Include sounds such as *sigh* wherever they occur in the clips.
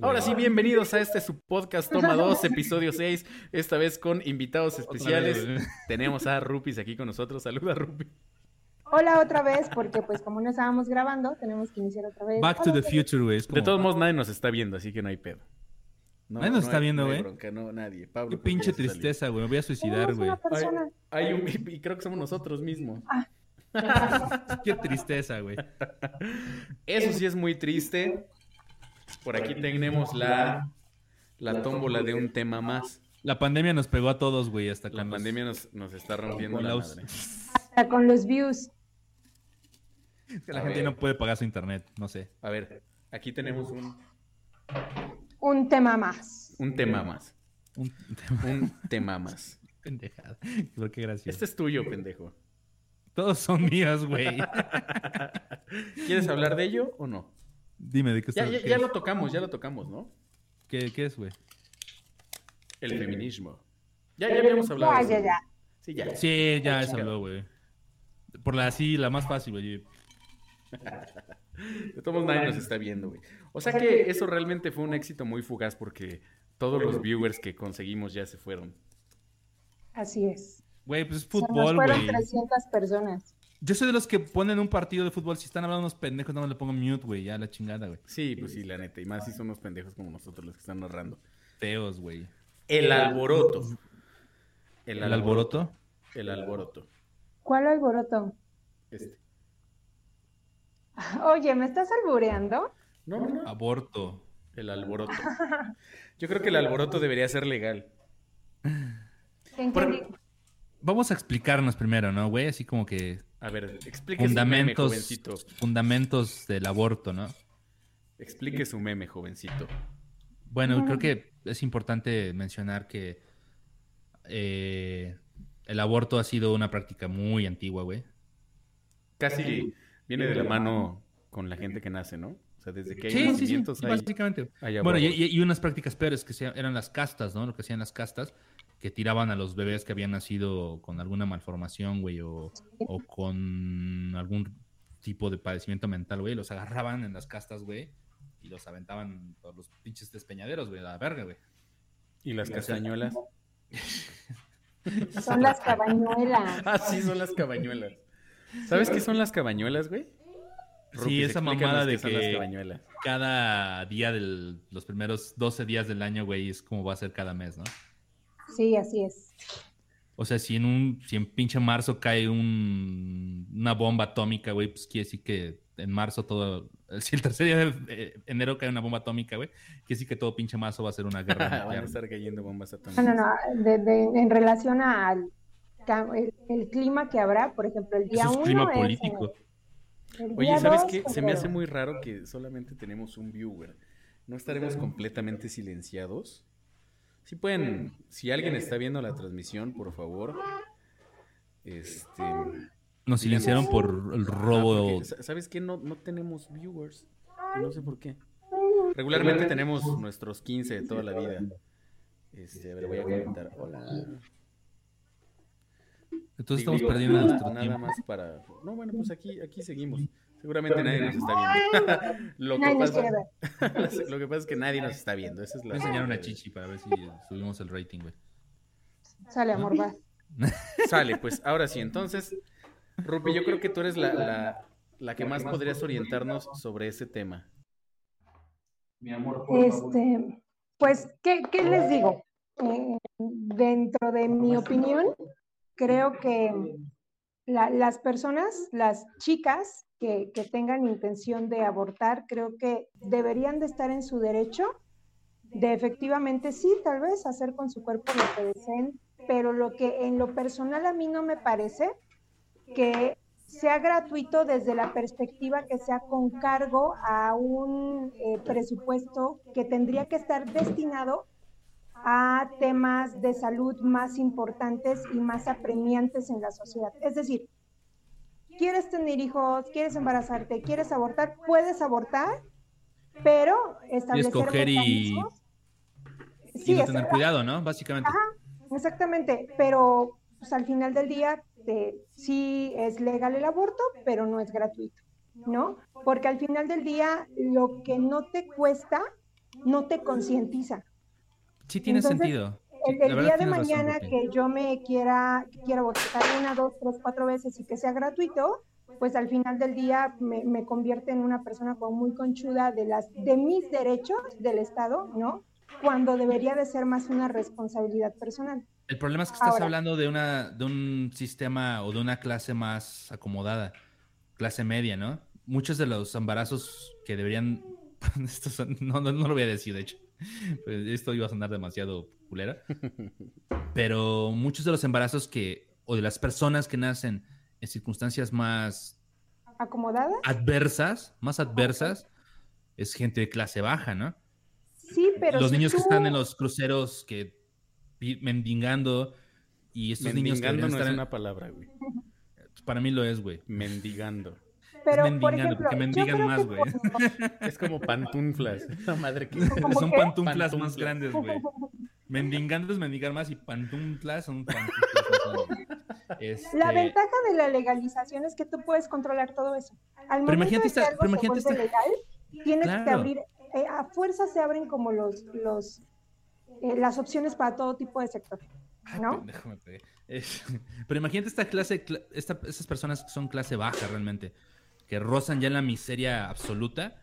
Ahora sí, bienvenidos a este su podcast Toma 2, *laughs* episodio 6, esta vez con invitados especiales. vez, güey. Tenemos a Rupis aquí con nosotros. Saluda, Rupi. Hola otra vez, porque pues como no estábamos grabando, tenemos que iniciar otra vez. Back to the future, güey. es De todos modos, nadie nos está viendo, así que no hay pedo. No, Nadie nos está hay- viendo, no güey. bronca, no, nadie. Pablo. Qué pinche tristeza, güey. Me voy a suicidar, güey. Hay, hay un, y creo que somos nosotros mismos. *laughs* Qué tristeza, güey. Eso sí es muy triste. Por aquí tenemos la, la tómbola de un tema más. La pandemia nos pegó a todos, güey, hasta La con los- pandemia nos, nos está rompiendo con la los- madre. Hasta con los views. que la A gente ver. no puede pagar su internet, no sé. A ver, aquí tenemos un, Un tema más. un tema más. Un tema Un tema *laughs* más. pendejada. Pero qué gracioso. Este es tuyo, pendejo. Todos son míos, güey. *laughs* ¿Quieres hablar de ello o no? Dime, ¿de qué Ya, está- ya, qué ya es? lo tocamos, ya lo tocamos, ¿no? ¿Qué, qué es, güey? El feminismo. Ya, ya habíamos hablado. Ya, de eso. ya, ya. Sí, ya. Sí, ya se habló, güey. Por la así, la más fácil, güey. De todos modos, nadie nos está viendo, güey. O sea que eso realmente fue un éxito muy fugaz porque todos los viewers que conseguimos ya se fueron. Así es. Güey, pues es Se nos fútbol, fueron güey. 300 personas. Yo soy de los que ponen un partido de fútbol. Si están hablando unos pendejos, no le pongo mute, güey. Ya la chingada, güey. Sí, pues sí, la neta. Y más si son unos pendejos como nosotros los que están narrando. Feos, güey. El alboroto. ¿El alboroto? El alboroto. ¿Cuál alboroto? Este. *laughs* Oye, ¿me estás albureando? No, no, no. Aborto. El alboroto. *laughs* Yo creo que el alboroto debería ser legal. ¿En Por- Vamos a explicarnos primero, ¿no, güey? Así como que A ver, explique su meme, fundamentos, jovencito. fundamentos del aborto, ¿no? Explique su meme, jovencito. Bueno, creo que es importante mencionar que eh, el aborto ha sido una práctica muy antigua, güey. Casi viene de la mano con la gente que nace, ¿no? O sea, desde que hay Sí, sí, sí, hay- básicamente. hay Bueno, y, y- unas prácticas peores que eran las castas, ¿no? Lo que hacían las castas, que tiraban a los bebés que habían nacido con alguna malformación, güey, o, o con algún tipo de padecimiento mental, güey. Los agarraban en las castas, güey, y los aventaban por los pinches despeñaderos, güey, a la verga, güey. ¿Y las castañuelas? Son las cabañuelas. *laughs* Ah, sí, son las cabañuelas. ¿Sabes qué son las cabañuelas, güey? Sí, esa mamada de que- cabañuelas. Cada día de los primeros 12 días del año, güey, es como va a ser cada mes, ¿no? Sí, así es. O sea, si en un, si en pinche marzo cae un, una bomba atómica, güey, pues quiere decir que en marzo todo, *laughs* si el tercer día de eh, enero cae una bomba atómica, güey, quiere decir que todo pinche marzo va a ser una *laughs* guerra Van a estar cayendo bombas No, atómicas. no, no. de- de- en relación al el, el clima que habrá, por ejemplo, el día Eso es 1 clima político. Oye, ¿sabes qué? Se me hace muy raro que solamente tenemos un viewer. ¿No estaremos completamente silenciados? Si pueden, si alguien está viendo la transmisión, por favor. Este. Nos silenciaron por el ah, robo. porque, ¿Sabes qué? No, no tenemos viewers. No sé por qué. Regularmente tenemos nuestros 15 de toda la vida. Este, a ver, voy a comentar. Hola. Entonces Digo, estamos perdiendo nada, nuestro nada tiempo. más para. No, bueno, pues aquí, aquí seguimos. Seguramente nadie nos está viendo. *laughs* lo, que Nadie nos pasa, *laughs* lo que pasa es que nadie nos está viendo. Esa es la Voy a enseñar una chichi para ver si subimos el rating, güey. Sale, amor, vas. *laughs* Sale, pues ahora sí. Entonces, Rupi, yo creo que tú eres la, la, la que más podrías orientarnos sobre ese tema. Este, pues, ¿qué, qué les digo? Eh, dentro de mi opinión, creo que la- las personas, las chicas que, tengan intención de abortar, creo que deberían de estar en su derecho de efectivamente sí, tal vez hacer con su cuerpo lo que deseen, pero lo que en lo personal a mí no me parece que sea gratuito desde la perspectiva que sea con cargo a un eh, presupuesto que tendría que estar destinado a temas de salud más importantes y más apremiantes en la sociedad. Es decir, quieres tener hijos, quieres embarazarte, quieres abortar, puedes abortar, pero establecer y- mecanismos- Y Sí, no tener cuidado, ¿no? Básicamente. Exactamente, pero pues, al final del día eh, sí es legal el aborto, pero no es gratuito, ¿no? Porque al final del día lo que no te cuesta no te concientiza. Sí tiene sentido. El, día de mañana que yo me quiera, quiera votar una, dos, tres, cuatro veces y que sea gratuito, pues al final del día me, me convierte en una persona como muy conchuda de, las, de mis derechos del Estado, ¿no? Cuando debería de ser más una responsabilidad personal. El problema es que estás hablando de, una, de un sistema o de una clase más acomodada, clase media, ¿no? Muchos de los embarazos que deberían... *laughs* no, no, lo voy a decir, de hecho. *laughs* Pues, esto iba a sonar demasiado culera. Pero muchos de los embarazos que, o de las personas que nacen en circunstancias más... ¿Acomodadas? Adversas, más adversas, es gente de clase baja, ¿no? Sí, pero... Los niños que están en los cruceros que mendigando y estos niños que no es una palabra, güey. Para mí lo es, güey. Mendigando. Pero, mendigando, porque mendigan más, güey. *laughs* Es como pantunflas. La *laughs* madre que... Son pantuflas más grandes, güey. Mendigando es mendigar más y pantuflas son pantuflas este... La ventaja de la legalización es que tú puedes controlar todo eso. Al pero imagínate esta, pero imagínate esta... legal, tienes que abrir, eh, a fuerza se abren como los, los eh, las opciones para todo tipo de sector. ¿no? *laughs* pero imagínate esta clase, esta, estas personas que son clase baja realmente, que rozan ya la miseria absoluta,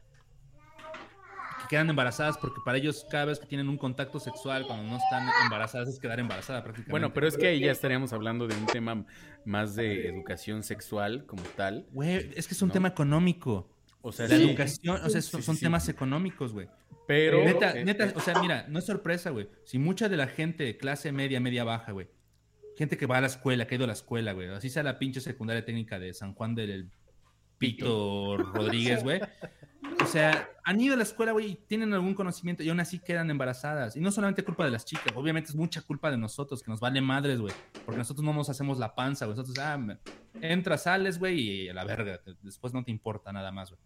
que quedan embarazadas porque para ellos cada vez que tienen un contacto sexual cuando no están embarazadas es quedar embarazada prácticamente. Bueno, pero es que ahí ya estaríamos hablando de un tema más de educación sexual como tal. Güey, es que es un tema económico. O sea, la educación, o sea, son, temas económicos, güey. Pero. Neta, eh, neta, eh, o sea, mira, no es sorpresa, güey. Si mucha de la gente, clase media, media baja, güey. Gente que va a la escuela, que ha ido a la escuela, güey. Así sea la pinche secundaria técnica de San Juan del Pito Rodríguez, güey. O sea, han ido a la escuela, güey, y tienen algún conocimiento y aún así quedan embarazadas. Y no solamente culpa de las chicas, obviamente es mucha culpa de nosotros, que nos vale madres, güey. Porque nosotros no nos hacemos la panza, güey. Nosotros, ah, entras, sales, güey, y a la verga. Después no te importa nada más, güey.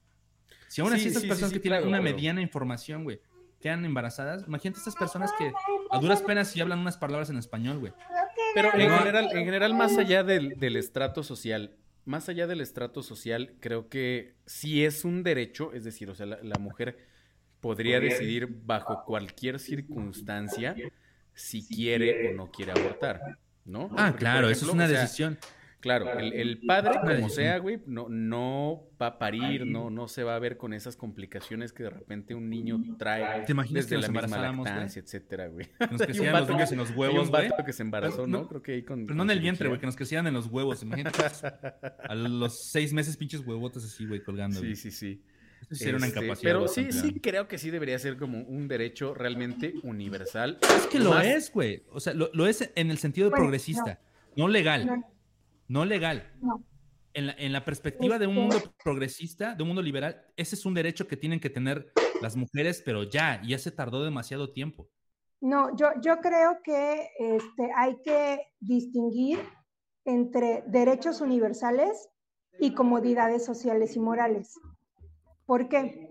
Si aún así estas personas que tienen una mediana información, güey, quedan embarazadas, imagínate estas personas que a duras penas sí hablan unas palabras en español, güey. Pero en general, en general, más allá del, del estrato social, más allá del estrato social, creo que si es un derecho, es decir, o sea, la, mujer podría decidir bajo cualquier circunstancia si quiere o no quiere abortar, ¿no? Ah, claro, eso es una decisión. Claro, el, padre, como sea, güey, no, no va a parir, no, no se va a ver con esas complicaciones que de repente un niño trae ¿Te imaginas desde que la misma lactancia, etcétera, güey. Que nos *laughs* crecieran los niños en los huevos, güey. un que se embarazó, ¿no? Creo que ahí con... Pero no en el vientre, güey, que nos crecieran en los huevos. Imagínate *laughs* a los seis meses pinches huevotes así, güey, colgando. Sí, sí, sí. Eso sí una este, incapacidad. Pero sí, sí creo que sí debería ser como un derecho realmente universal. Es que lo es, güey. O sea, lo, es en el sentido progresista, no, legal no legal. No. En la, en la perspectiva de un mundo este progresista, de un mundo liberal, ese es un derecho que tienen que tener las mujeres, pero ya, ya se tardó demasiado tiempo. No, yo, yo creo que este, hay que distinguir entre derechos universales y comodidades sociales y morales. ¿Por qué?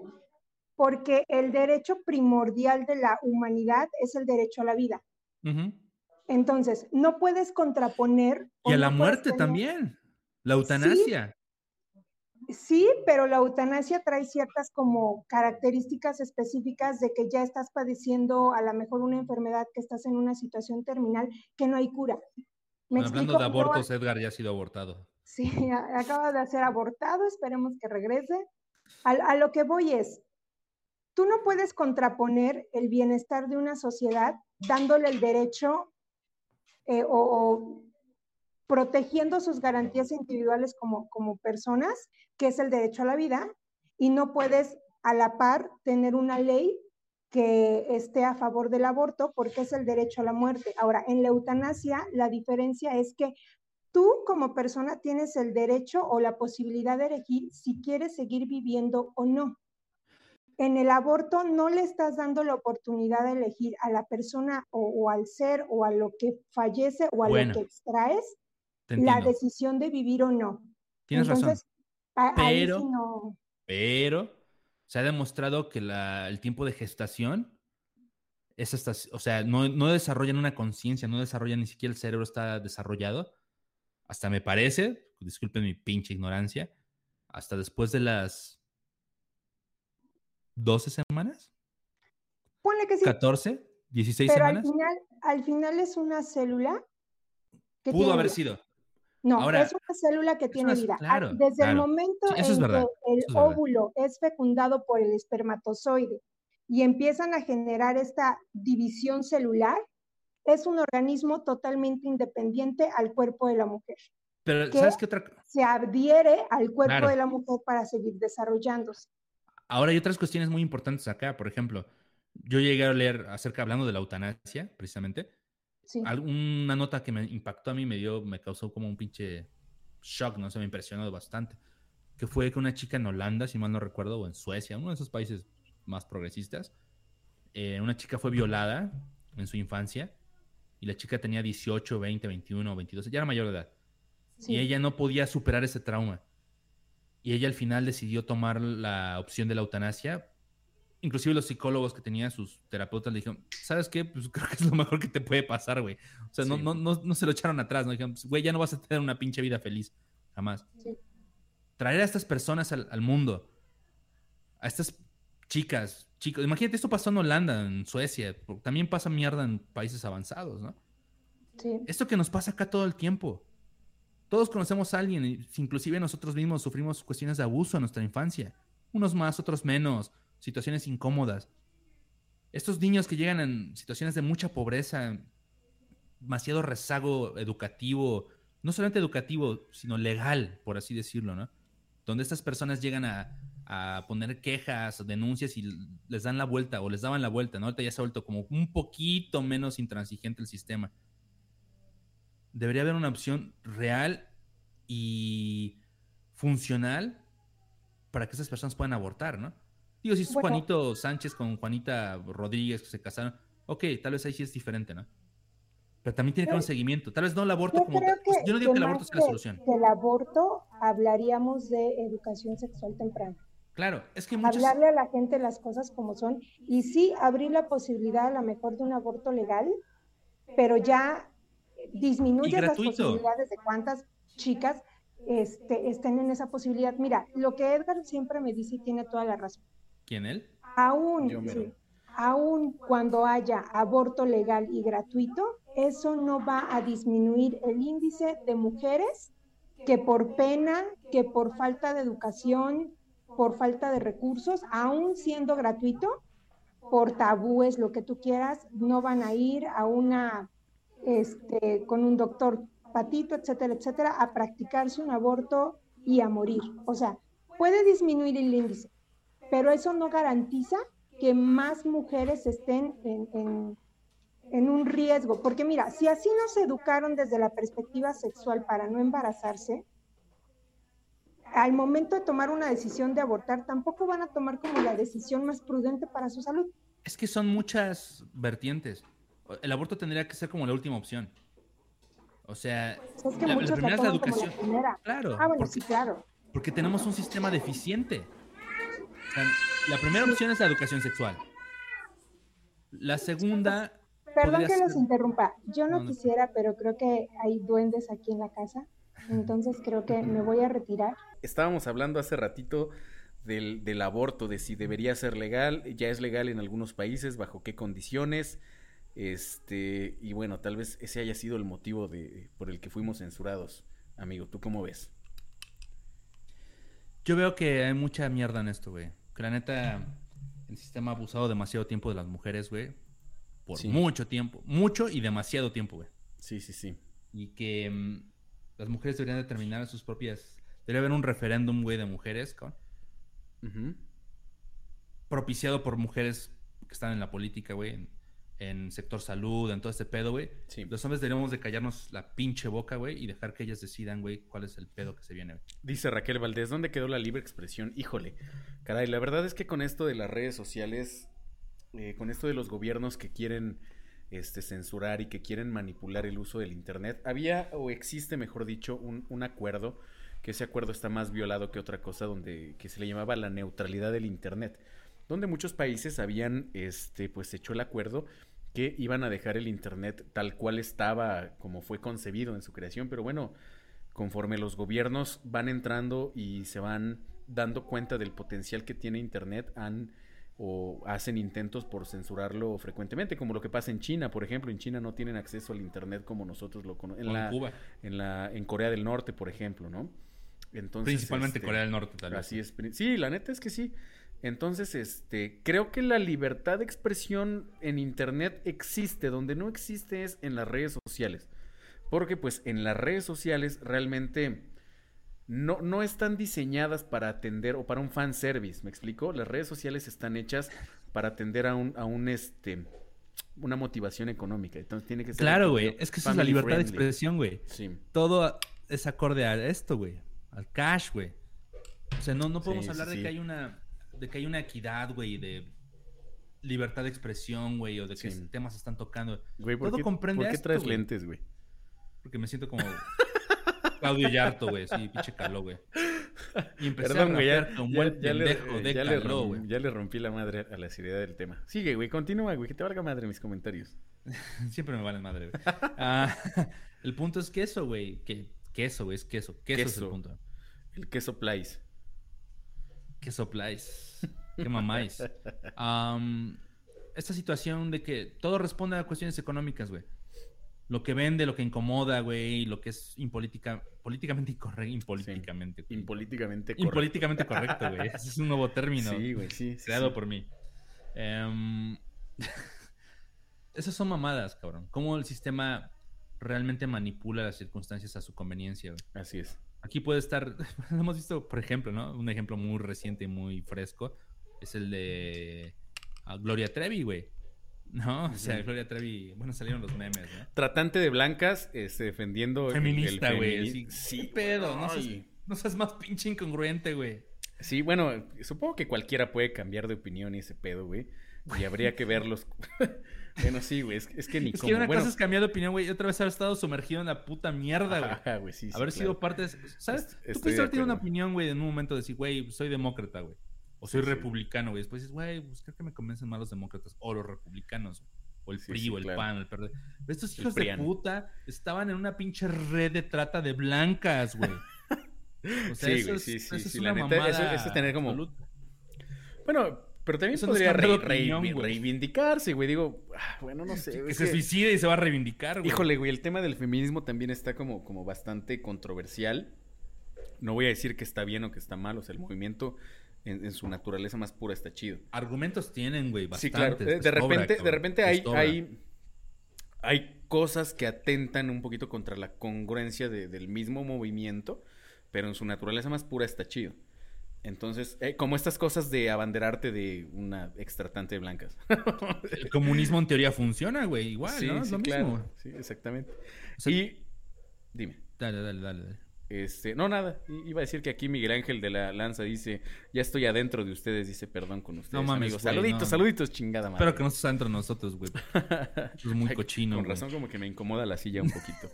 Porque el derecho primordial de la humanidad es el derecho a la vida. Entonces, no puedes contraponer. Y a la muerte también, la eutanasia. Sí, pero la eutanasia trae ciertas como características específicas de que ya estás padeciendo a lo mejor una enfermedad, que estás en una situación terminal, que no hay cura. hablando de abortos, Edgar ya ha sido abortado. Sí, acaba de ser abortado, esperemos que regrese. a lo que voy es, tú no puedes contraponer el bienestar de una sociedad dándole el derecho eh, o, protegiendo sus garantías individuales como, como personas, que es el derecho a la vida, y no puedes a la par tener una ley que esté a favor del aborto porque es el derecho a la muerte. Ahora, en la eutanasia, la diferencia es que tú como persona tienes el derecho o la posibilidad de elegir si quieres seguir viviendo o no en el aborto no le estás dando la oportunidad de elegir a la persona o, al ser o a lo que fallece o a lo que extraes la decisión de vivir o no. Tienes razón. pero, pero se ha demostrado que el tiempo de gestación es hasta, o sea, no, no desarrollan una conciencia, no desarrollan ni siquiera el cerebro está desarrollado. Hasta me parece, disculpen mi pinche ignorancia, hasta después de las 12 semanas. Ponle que sí. 14, 16 pero semanas. Al final, al final es una célula que Pudo haber sido. No, es una célula que tiene vida. Ah, Desde el momento en que el óvulo es fecundado por el espermatozoide y empiezan a generar esta división celular, es un organismo totalmente independiente al cuerpo de la mujer. Pero, ¿sabes qué otra? Se adhiere al cuerpo de la mujer para seguir desarrollándose. Ahora hay otras cuestiones muy importantes acá. Por ejemplo, yo llegué a leer acerca, hablando de la eutanasia, precisamente, una nota que me impactó a mí, me dio, me causó como un pinche shock, ¿no? Se me impresionó bastante. Que fue que una chica en Holanda, si mal no recuerdo, o en Suecia, uno de esos países más progresistas, eh, una chica fue violada en su infancia y la chica tenía 18, 20, 21, 22, ya era mayor de edad. Y ella no podía superar ese trauma. Y ella al final decidió tomar la opción de la eutanasia inclusive los psicólogos que tenían sus terapeutas le dijeron, ¿sabes qué? Pues *laughs* creo que es lo mejor que te puede pasar, güey. O sea, no, no, no, se lo echaron atrás, ¿no? Dijeron, pues, güey, ya no vas a tener una pinche vida feliz, jamás. Traer a estas personas al, mundo, a estas chicas, chicos, imagínate, esto pasó en Holanda, en Suecia, también pasa mierda en países avanzados, ¿no? Sí. Esto que nos pasa acá todo el tiempo. Todos conocemos a alguien, inclusive nosotros mismos sufrimos cuestiones de abuso en nuestra infancia. Unos más, otros menos situaciones incómodas. Estos niños que llegan en situaciones de mucha pobreza, demasiado rezago educativo, no solamente educativo, sino legal, por así decirlo, ¿no? Donde estas personas llegan a, poner quejas, denuncias y les dan la vuelta o les daban la vuelta, ¿no? Ahorita ya se ha vuelto como un poquito menos intransigente el sistema. Debería haber una opción real y funcional para que esas personas puedan abortar, ¿no? Digo, si es Juanito Sánchez con Juanita Rodríguez que se casaron, ok, tal vez ahí sí es diferente, ¿no? Pero también tiene que haber un seguimiento. Tal vez no el aborto yo como yo no digo que, el aborto sea la solución. el aborto hablaríamos de educación sexual temprana. Claro, es que muchos... Hablarle a la gente las cosas como son y sí abrir la posibilidad a lo mejor de un aborto legal, pero ya disminuye las posibilidades de cuántas chicas este, estén en esa posibilidad. Mira, lo que Edgar siempre me dice y tiene toda la razón. ¿Quién él? Aún, aún cuando haya aborto legal y gratuito, eso no va a disminuir el índice de mujeres que por pena, que por falta de educación, por falta de recursos, aún siendo gratuito, por tabúes, lo que tú quieras, no van a ir a una, este, con un doctor patito, etcétera, etcétera, a practicarse un aborto y a morir. O sea, puede disminuir el índice, pero eso no garantiza que más mujeres estén en, un riesgo. Porque mira, si así nos educaron desde la perspectiva sexual para no embarazarse, al momento de tomar una decisión de abortar, tampoco van a tomar como la decisión más prudente para su salud. Es que son muchas vertientes. El aborto tendría que ser como la última opción. O sea, es que la, primera es la educación. Claro. Ah, bueno, sí, claro. Porque tenemos un sistema deficiente la primera opción es la educación sexual. La segunda. Perdón que los interrumpa. Yo no, quisiera, pero creo que hay duendes aquí en la casa. Entonces creo que me voy a retirar. Estábamos hablando hace ratito del, aborto, de si debería ser legal. Ya es legal en algunos países, bajo qué condiciones. Este, y bueno, tal vez ese haya sido el motivo de, por el que fuimos censurados. Amigo, ¿tú cómo ves? Yo veo que hay mucha mierda en esto, güey. Que la neta, el sistema ha abusado demasiado tiempo de las mujeres, güey. Por mucho tiempo. Mucho y demasiado tiempo, güey. Sí, sí, sí. Y que mm, las mujeres deberían determinar sus propias... Debería haber un referéndum, güey, de mujeres, cabrón. Propiciado por mujeres que están en la política, güey en sector salud, en todo este pedo, güey. Los hombres deberíamos de callarnos la pinche boca, güey, y dejar que ellas decidan, güey, cuál es el pedo que se viene, Dice Raquel Valdés, ¿dónde quedó la libre expresión? Híjole, caray, la verdad es que con esto de las redes sociales, eh, con esto de los gobiernos que quieren este, censurar y que quieren manipular el uso del Internet, había o existe, mejor dicho, un, un acuerdo, que ese acuerdo está más violado que otra cosa, donde que se le llamaba la neutralidad del Internet donde muchos países habían este pues hecho el acuerdo que iban a dejar el Internet tal cual estaba, como fue concebido en su creación, pero bueno, conforme los gobiernos van entrando y se van dando cuenta del potencial que tiene Internet, han o hacen intentos por censurarlo frecuentemente, como lo que pasa en China, por ejemplo. En China no tienen acceso al internet como nosotros lo conocemos. En, la, Cuba. En, la, en Corea del Norte, por ejemplo, ¿no? Entonces, Principalmente este, Corea del Norte, tal vez. Así es. Sí, la neta es que sí. Entonces, este, creo que la libertad de expresión en internet existe, donde no existe es en las redes sociales. Porque pues en las redes sociales realmente no, no están diseñadas para atender o para un fan service, ¿me explico? Las redes sociales están hechas para atender a un, a un este una motivación económica. Entonces tiene que ser. Claro, güey. Es que eso es la libertad de expresión, güey. Sí. Todo es acorde a esto, güey. Al cash, güey. O sea, no, no podemos hablar de que hay una. De que hay una equidad, güey, de libertad de expresión, güey, o de que temas se están tocando. Güey, ¿por Todo qué, comprende ¿por qué traes lentes, güey? Porque me siento como Claudio Yarto, güey. Sí, pinche caló, güey. Y empecé Perdón, a güey, ya, buen ya, pendejo le, de ya caló. Ya le rompí la madre a la seriedad del tema. Sigue, güey, continúa, güey, que te valga madre mis comentarios. *laughs* Siempre me valen madre, güey. Ah, *laughs* el punto es queso, güey. Que, queso, güey, es queso. Queso, es el punto. El queso plais. Queso plais. Qué mamáis. Um, esta situación de que todo responde a cuestiones económicas, güey lo que vende, lo que incomoda, güey, lo que es impolítica, políticamente incorrecto, impolíticamente. impolíticamente correcto. Impolíticamente correcto, güey. Ese es un nuevo término. Sí, güey, sí. Creado por mí. Em, *laughs* esas son mamadas, cabrón. Cómo el sistema realmente manipula las circunstancias a su conveniencia, güey. Así es. Aquí puede estar, *laughs* hemos visto, por ejemplo, ¿no? Un ejemplo muy reciente y muy fresco es el de ah, Gloria Trevi, güey no, o sea, Gloria Trevi, bueno, salieron los memes, ¿no? Tratante de blancas, este, defendiendo Feminista, güey. Sí, pedo, no seas, no seas más pinche incongruente, güey. Sí, bueno, supongo que cualquiera puede cambiar de opinión y ese pedo, güey. Y habría que verlos. *laughs* bueno, sí, güey, es, que ni Es que una cosa es cambiar de opinión, güey, y otra vez haber estado sumergido en la puta mierda, güey. Ajá, güey, sí, sí Haber sido parte de... ¿Sabes? Tú puedes haber tenido una opinión, güey, en un momento de decir, güey, soy demócrata, güey. O soy republicano, güey. Después dices, güey, pues creo que me convencen más los demócratas. O los republicanos. O el PRI, o el PAN, el PRD. estos hijos de puta estaban en una pinche red de trata de blancas, güey. *laughs* O sea, sí, güey, sí, sí, sí. la neta, eso, es tener como... Bueno, pero también podría reivindicarse, güey. Digo, ah, bueno, no sé. Que se suicide y se va a reivindicar, güey. Híjole, güey, el tema del feminismo también está como, como bastante controversial. No voy a decir que está bien o que está mal. O sea, el movimiento en, su naturaleza más pura está chido. Argumentos tienen, güey, Sí, claro. De, repente, de repente hay, hay, hay cosas que atentan un poquito contra la congruencia del mismo movimiento, pero en su naturaleza más pura está chido. Entonces, eh, como estas cosas de abanderarte de una extratante de blancas. *laughs* El comunismo en teoría funciona, güey, igual, ¿no? Es lo mismo. Sí, exactamente. y dime. Dale, dale, dale. dale. Este, no, nada. Iba a decir que aquí Miguel Ángel de la Lanza dice, ya estoy adentro de ustedes, dice perdón con ustedes. No mames, amigos. saluditos, saluditos, chingada madre. Espero que no estés adentro de nosotros, güey. *laughs* es muy cochino. Con razón como que me incomoda la silla un poquito.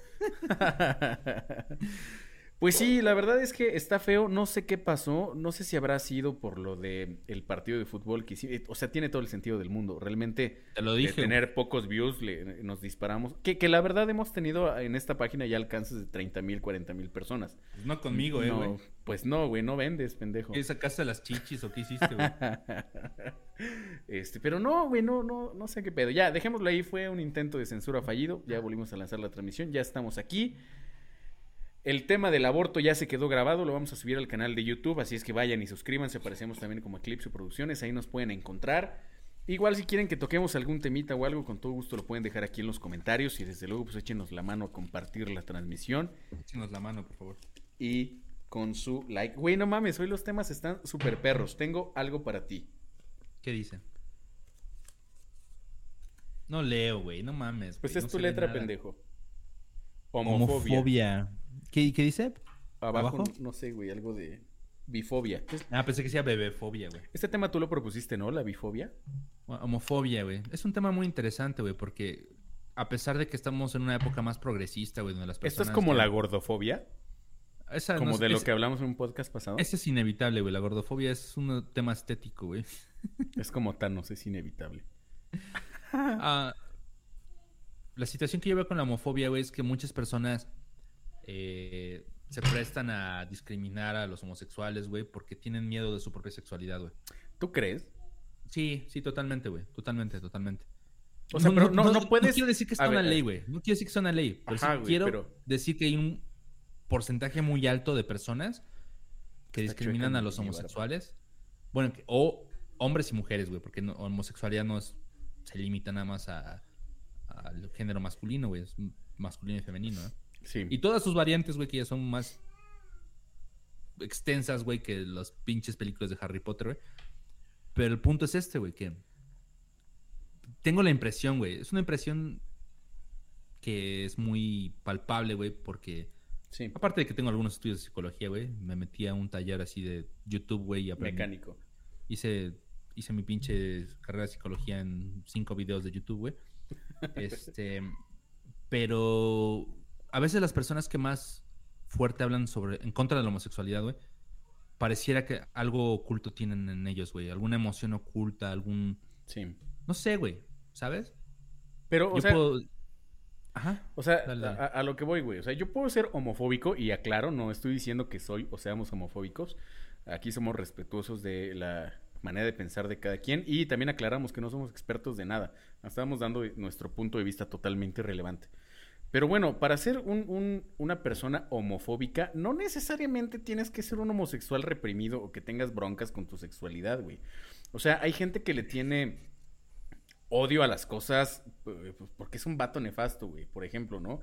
*laughs* Pues sí, la verdad es que está feo. No sé qué pasó. No sé si habrá sido por lo de el partido de fútbol que sí. O sea, tiene todo el sentido del mundo. Realmente, Te lo dije, de tener pocos views, le, nos disparamos. Que, que la verdad hemos tenido en esta página ya alcances de 30 mil, 40 mil personas. Pues no conmigo, eh, güey. pues no, güey, no vendes, pendejo. ¿Qué sacaste las chichis o qué hiciste, güey? *laughs* este, pero no, güey, no, no, no sé qué pedo. Ya, dejémoslo ahí. Fue un intento de censura fallido. Ya volvimos a lanzar la transmisión. Ya estamos aquí. El tema del aborto ya se quedó grabado, lo vamos a subir al canal de YouTube, así es que vayan y suscríbanse, aparecemos también como Eclipse Producciones, ahí nos pueden encontrar. Igual si quieren que toquemos algún temita o algo, con todo gusto lo pueden dejar aquí en los comentarios y desde luego pues échenos la mano a compartir la transmisión. Échenos la mano, por favor. Y con su like. Güey, no mames, hoy los temas están súper perros. Tengo algo para ti. ¿Qué dicen? No leo, güey, no mames. Pues es tu letra, pendejo. Homofobia. ¿Qué, dice? Abajo, no sé, güey, algo de bifobia. Ah, pensé que decía bebefobia, güey. Este tema tú lo propusiste, ¿no? La bifobia. Homofobia, güey. Es un tema muy interesante, güey, porque a pesar de que estamos en una época más progresista, güey, donde las personas... ¿Esto es como la gordofobia? como de lo que hablamos en un podcast pasado. Ese es inevitable, güey. La gordofobia es un tema estético, güey. *laughs* Es como Thanos, es inevitable. *laughs* Ah, la situación que yo veo con la homofobia, güey, es que muchas personas eh, se prestan a discriminar a los homosexuales, güey, porque tienen miedo de su propia sexualidad, güey. ¿Tú crees? Sí, sí, totalmente, güey. Totalmente, totalmente. O sea, pero no, no, puedes. No quiero decir que es una ley, güey. No quiero decir que es una ley. Pero sí quiero decir que hay un porcentaje muy alto de personas que discriminan a los homosexuales. Bueno, o hombres y mujeres, güey, porque homosexualidad no es, se limita nada más a, al género masculino, güey, es masculino y femenino, ¿no? Sí. Y todas sus variantes, güey, que ya son más extensas, güey, que las pinches películas de Harry Potter, güey. Pero el punto es este, güey, que tengo la impresión, güey, es una impresión que es muy palpable, güey, porque sí. aparte de que tengo algunos estudios de psicología, güey, me metí a un taller así de YouTube, güey, y Mecánico. Hice, hice mi pinche carrera de psicología en cinco videos de YouTube, güey. *laughs* Este, pero a veces las personas que más fuerte hablan sobre en contra de la homosexualidad, güey, pareciera que algo oculto tienen en ellos, güey, alguna emoción oculta, algún sí. No sé, güey, ¿sabes? Pero o sea, Ajá. O sea, A, lo que voy, güey. O sea, yo puedo ser homofóbico y aclaro, no estoy diciendo que soy o seamos homofóbicos. Aquí somos respetuosos de la manera de pensar de cada quien y también aclaramos que no somos expertos de nada. Estamos dando nuestro punto de vista totalmente irrelevante. Pero bueno, para ser un, una persona homofóbica, no necesariamente tienes que ser un homosexual reprimido o que tengas broncas con tu sexualidad, güey. O sea, hay gente que le tiene odio a las cosas eh, pues, porque es un vato nefasto, güey, por ejemplo, ¿no?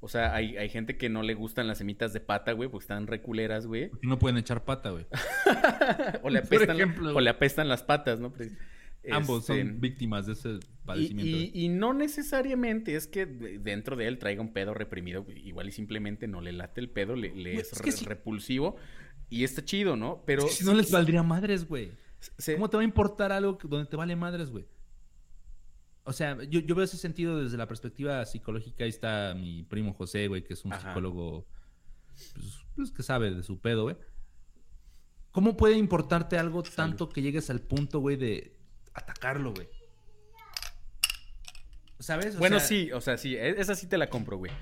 O sea, hay, hay gente que no le gustan las semitas de pata, güey, porque están reculeras, güey. Porque no pueden echar pata, güey. *laughs* o, le apestan, o le apestan las patas, ¿no? Ambos son este, víctimas de ese padecimiento. Y, no necesariamente es que dentro de él traiga un pedo reprimido. Igual y simplemente no le late el pedo, le, es, repulsivo. Y está chido, ¿no? Pero. si no les valdría madres, güey. ¿Cómo te va a importar algo donde te vale madres, güey? O sea, yo, veo ese sentido desde la perspectiva psicológica. Ahí está mi primo José, güey, que es un psicólogo pues, pues, que sabe de su pedo, güey. ¿Cómo puede importarte algo tanto que llegues al punto, güey, de atacarlo, güey. ¿Sabes? bueno, sí, o sea, sí, e-, esa sí te la compro, güey.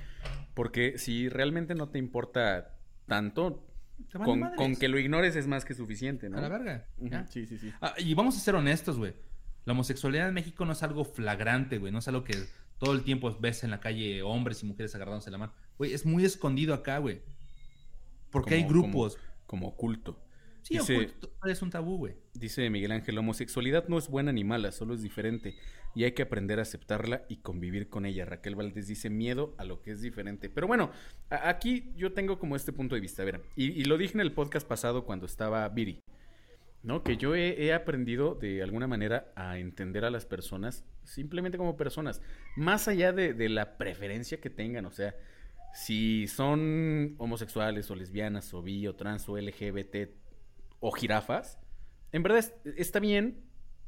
Porque si realmente no te importa tanto, con, que lo ignores es más que suficiente, ¿no? A la verga. Sí, sí, sí. Ah, y vamos a ser honestos, güey. La homosexualidad en México no es algo flagrante, güey. No es algo que todo el tiempo ves en la calle hombres y mujeres agarrándose la mano. Güey, es muy escondido acá, güey. Porque hay grupos. como oculto. Sí, es un tabú, güey. Dice Miguel Ángel, la homosexualidad no es buena ni mala, solo es diferente y hay que aprender a aceptarla y convivir con ella. Raquel Valdés dice miedo a lo que es diferente. Pero bueno, aquí yo tengo como este punto de vista, a ver, y, lo dije en el podcast pasado cuando estaba Viri, ¿no? Que yo he, aprendido de alguna manera a entender a las personas simplemente como personas, más allá de, de la preferencia que tengan, o sea, si son homosexuales o lesbianas o bi o trans o LGBT, o jirafas, en verdad está bien.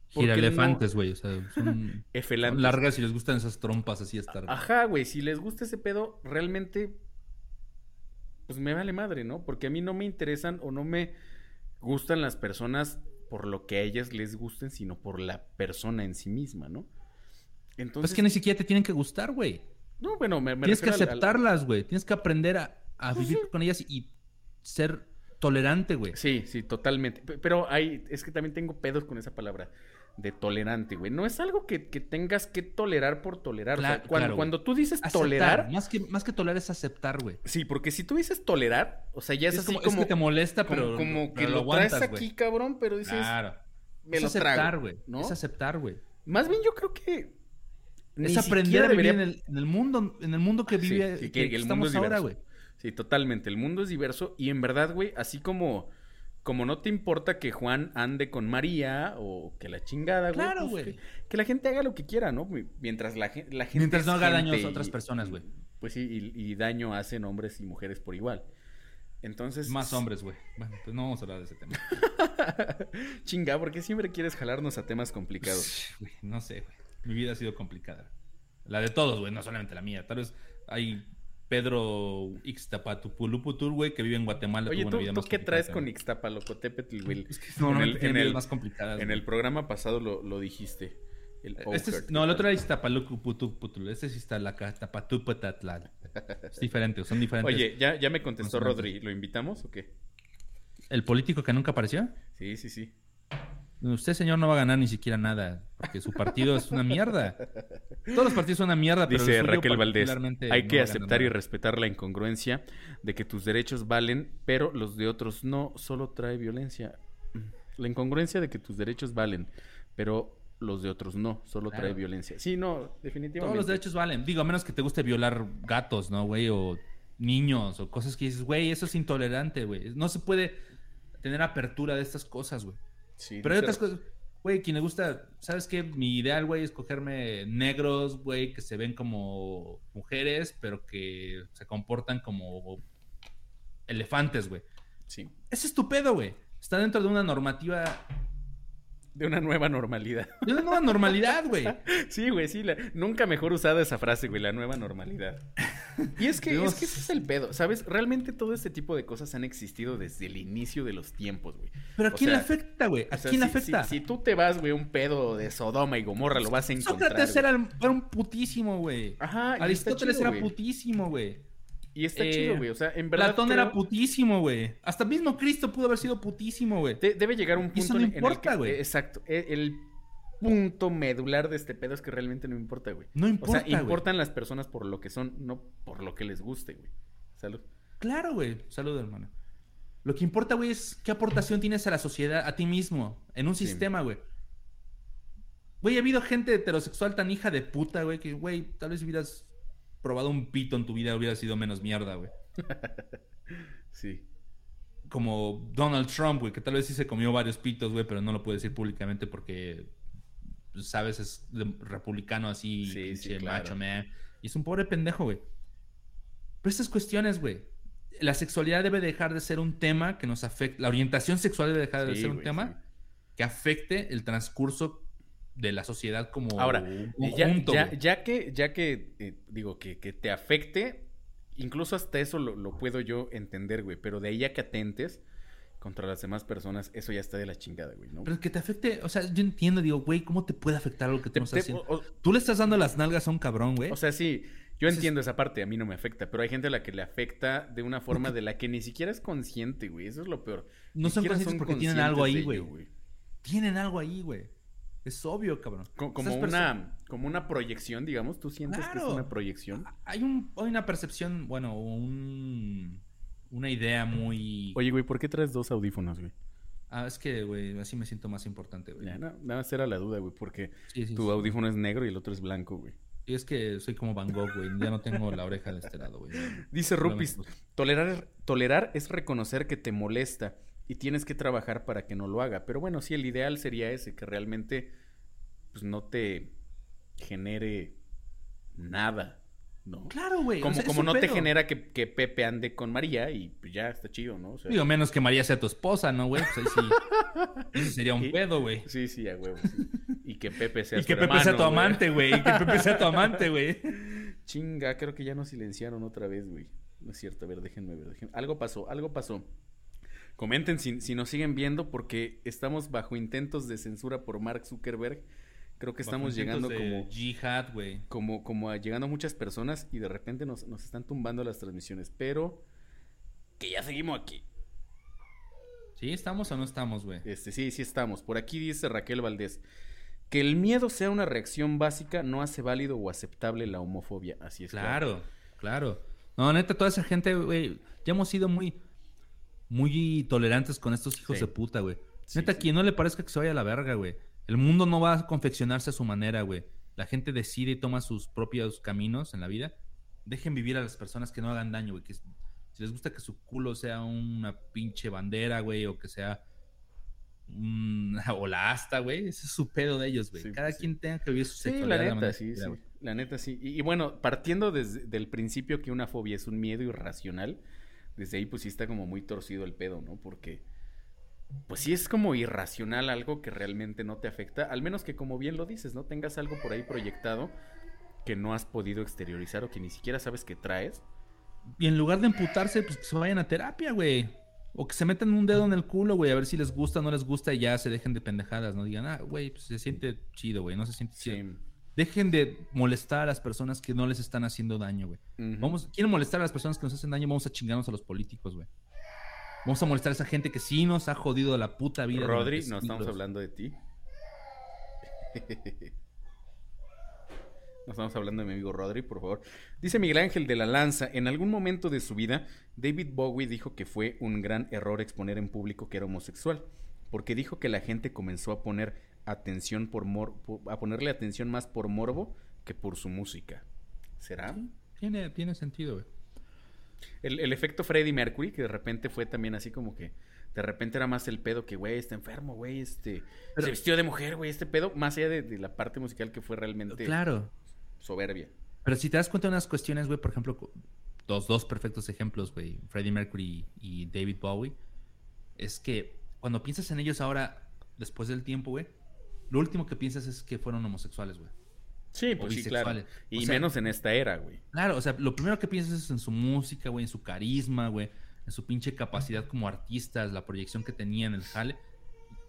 Giralefantes, güey. O sea, son, *laughs* largas y les gustan esas trompas así estar. Ajá, güey. Si les gusta ese pedo, realmente. Pues me vale madre, ¿no? Porque a mí no me interesan o no me gustan las personas por lo que a ellas les gusten, sino por la persona en sí misma, ¿no? Entonces. Es que ni siquiera te tienen que gustar, güey. No, bueno, me, Tienes que aceptarlas, güey. Tienes que aprender a, pues vivir con ellas y ser tolerante, güey. Sí, sí, totalmente. Pero hay, es que también tengo pedos con esa palabra de tolerante, güey. No es algo que, tengas que tolerar por tolerar. cuando, cuando, tú dices tolerar. Más que, más que tolerar es aceptar, güey. Sí, porque si tú dices tolerar, o sea, ya es, así como, Es que te molesta, pero. Como, que lo, traes aquí, cabrón, pero dices. Claro. Me es lo aceptar, güey. ¿no? Es aceptar, güey. Más bien yo creo que. Es aprender a vivir en, el, mundo, en el mundo que vive, que, estamos ahora, güey. Sí, totalmente. El mundo es diverso y en verdad, güey, así como como no te importa que Juan ande con María o que la chingada, güey. Claro, pues, güey. que, la gente haga lo que quiera, ¿no? Mientras la, la gente. Mientras no haga daño a otras personas, güey. Pues sí, y, daño hacen hombres y mujeres por igual. Entonces. Más hombres, güey. Bueno, pues no vamos a hablar de ese tema. *laughs* Chinga, ¿por qué siempre quieres jalarnos a temas complicados? no sé, güey. Mi vida ha sido complicada. La de todos, güey, no solamente la mía. Tal vez hay Pedro Ixtapatupuluputur, güey, que vive en Guatemala. Oye, ¿tú, ¿tú qué traes con Ixtapalocotepetl, güey? Es que no, en el, en el, más complicadas. En el programa pasado lo, lo dijiste. El este es, no, el otro era Ixtapalucuputuputul. Este sí está la Tapatupatatlan. Es diferente, son diferentes. Oye, ya, ya me contestó Rodri. ¿Lo invitamos o qué? ¿El político que nunca apareció? Sí, sí, sí. Usted, señor, no va a ganar ni siquiera nada, porque su partido es una mierda. Todos los partidos son una mierda, pero Dice Raquel Valdés, hay que aceptar y respetar la incongruencia de que tus derechos valen, pero los de otros no, solo trae violencia. La incongruencia de que tus derechos valen, pero los de otros no, solo trae violencia. Sí, no, definitivamente. Todos los derechos valen. Digo, a menos que te guste violar gatos, ¿no, güey? O niños, o cosas que dices, güey, eso es intolerante, güey. No se puede tener apertura de estas cosas, güey. Pero hay otras cosas. Güey, quien le gusta, ¿sabes qué? Mi ideal, güey, es cogerme negros, güey, que se ven como mujeres, pero que se comportan como elefantes, güey. Sí. Ese es tu pedo, güey. Está dentro de una normativa de una nueva normalidad. De una nueva normalidad, güey. *laughs* sí, güey, sí. Nunca mejor usada esa frase, güey, la nueva normalidad. Y es que, es que ese es el pedo, ¿sabes? Realmente todo este tipo de cosas han existido desde el inicio de los tiempos, güey. Pero ¿a quién le afecta, güey? ¿A quién le afecta? Si, tú te vas, güey, un pedo de Sodoma y Gomorra, lo vas a encontrar. Sócrates era, un putísimo, güey. Ajá. Aristóteles era putísimo, güey. Y está chido, eh, güey. O sea, en verdad. Platón era putísimo, güey. Hasta mismo Cristo pudo haber sido putísimo, güey. debe llegar un punto en, el que. exacto. E, el, punto medular de este pedo es que realmente no importa, güey. No importa. O sea, importan las personas por lo que son, no por lo que les guste, güey. Salud. Claro, güey. Salud, hermano. Lo que importa, güey, es qué aportación tienes a la sociedad, a ti mismo, en un sistema, güey. Güey, ha habido gente heterosexual tan hija de puta, güey, que, güey, tal vez hubieras probado un pito en tu vida hubiera sido menos mierda, güey. *laughs* sí. Como Donald Trump, güey, que tal vez sí se comió varios pitos, güey, pero no lo puede decir públicamente porque, pues, sabes, es republicano así, sí, macho, man. Y es un pobre pendejo, güey. Pero estas cuestiones, güey. La sexualidad debe dejar de ser un tema que nos afecte. La orientación sexual debe dejar de ser un tema que afecte el transcurso de la sociedad como Ahora, ya, ya, que, ya que eh, digo, que, te afecte, incluso hasta eso lo, puedo yo entender, güey, pero de ahí a que atentes contra las demás personas, eso ya está de la chingada, güey, ¿no? Pero que te afecte, o sea, yo entiendo, digo, güey, ¿cómo te puede afectar algo que te, no estás haciendo? Tú le estás dando las nalgas a un cabrón, güey. O sea, sí, yo entiendo esa parte, a mí no me afecta, pero hay gente a la que le afecta de una forma de la que ni siquiera es consciente, güey, eso es lo peor. No son conscientes porque tienen algo ahí, güey. Tienen algo ahí, güey. Es obvio, cabrón. Como, una, como una proyección, digamos. ¿Tú sientes que es una proyección? Hay, un, hay una percepción, bueno, un, una idea muy... Oye, güey, ¿por qué traes dos audífonos, güey? Ah, es que, güey, así me siento más importante, güey. nada más era la duda, güey, porque tu audífono es negro y el otro es blanco, güey. Y es que soy como Van Gogh, güey. Ya no tengo la oreja de este lado, güey. *laughs* Dice Rupis, tolerar, tolerar es reconocer que te molesta y tienes que trabajar para que no lo haga. Pero bueno, sí, el ideal sería ese, que realmente pues no te genere nada, ¿no? Claro, güey. Como, como no te genera que, que, Pepe ande con María y pues ya está chido, ¿no? Digo, menos que María sea tu esposa, ¿no, güey? Pues ahí sí. *laughs* sería un pedo, güey. Sí, sí, a huevo. Y que Pepe sea Y que Pepe sea tu amante, güey. Y que Pepe sea tu amante, güey. *laughs* Chinga, creo que ya nos silenciaron otra vez, güey. No es cierto, a ver, déjenme ver. Algo pasó, algo pasó. Comenten si, nos siguen viendo porque estamos bajo intentos de censura por Mark Zuckerberg. Creo que estamos llegando como jihad, güey. Como, como llegando a muchas personas y de repente nos, nos están tumbando las transmisiones. Pero que ya seguimos aquí. ¿Sí estamos o no estamos, güey? Este, sí, sí estamos. Por aquí dice Raquel Valdés. Que el miedo sea una reacción básica no hace válido o aceptable la homofobia. Así es. Claro, claro. No, neta, toda esa gente, güey, ya hemos sido muy muy tolerantes con estos hijos de puta, güey. Neta, quien no le parezca que se vaya a la verga, güey. El mundo no va a confeccionarse a su manera, güey. La gente decide y toma sus propios caminos en la vida. Dejen vivir a las personas que no hagan daño, güey. Que si les gusta que su culo sea una pinche bandera, güey, o que sea una *laughs* o la asta, güey. Ese es su pedo de ellos, güey. Cada quien tenga que vivir su sexualidad. Sí, la neta, sí, sí. La neta, sí. Y, y, bueno, partiendo desde el principio que una fobia es un miedo irracional, desde ahí pues sí está como muy torcido el pedo, ¿no? Porque pues sí es como irracional algo que realmente no te afecta, al menos que como bien lo dices, ¿no? Tengas algo por ahí proyectado que no has podido exteriorizar o que ni siquiera sabes que traes. Y en lugar de emputarse, pues que se vayan a terapia, güey. O que se metan un dedo en el culo, güey, a ver si les gusta o no les gusta y ya se dejen de pendejadas, ¿no? Digan, ah, güey, pues se siente chido, güey, no se siente chido. Dejen de molestar a las personas que no les están haciendo daño, güey. Vamos, quieren molestar a las personas que nos hacen daño, vamos a chingarnos a los políticos, güey. Vamos a molestar a esa gente que sí nos ha jodido la puta vida. Rodri, no estamos hablando de ti. No estamos hablando de mi amigo Rodri, por favor. Dice Miguel Ángel de la Lanza, en algún momento de su vida, David Bowie dijo que fue un gran error exponer en público que era homosexual, porque dijo que la gente comenzó a poner atención por mor a ponerle atención más por morbo que por su música. ¿Será? Tiene, tiene sentido, güey. El, el, efecto Freddie Mercury, que de repente fue también así como que de repente era más el pedo que, güey, está enfermo, güey, este, se vistió de mujer, güey, este pedo, más allá de, la parte musical que fue realmente claro. soberbia. Pero si te das cuenta de unas cuestiones, güey, por ejemplo, dos, dos perfectos ejemplos, güey, Freddie Mercury y David Bowie, es que cuando piensas en ellos ahora, después del tiempo, güey, lo último que piensas es que fueron homosexuales, güey. Sí, pues sí, claro. Y menos en esta era, güey. Claro, o sea, lo primero que piensas es en su música, güey, en su carisma, güey, en su pinche capacidad como artistas, la proyección que tenía en el jale.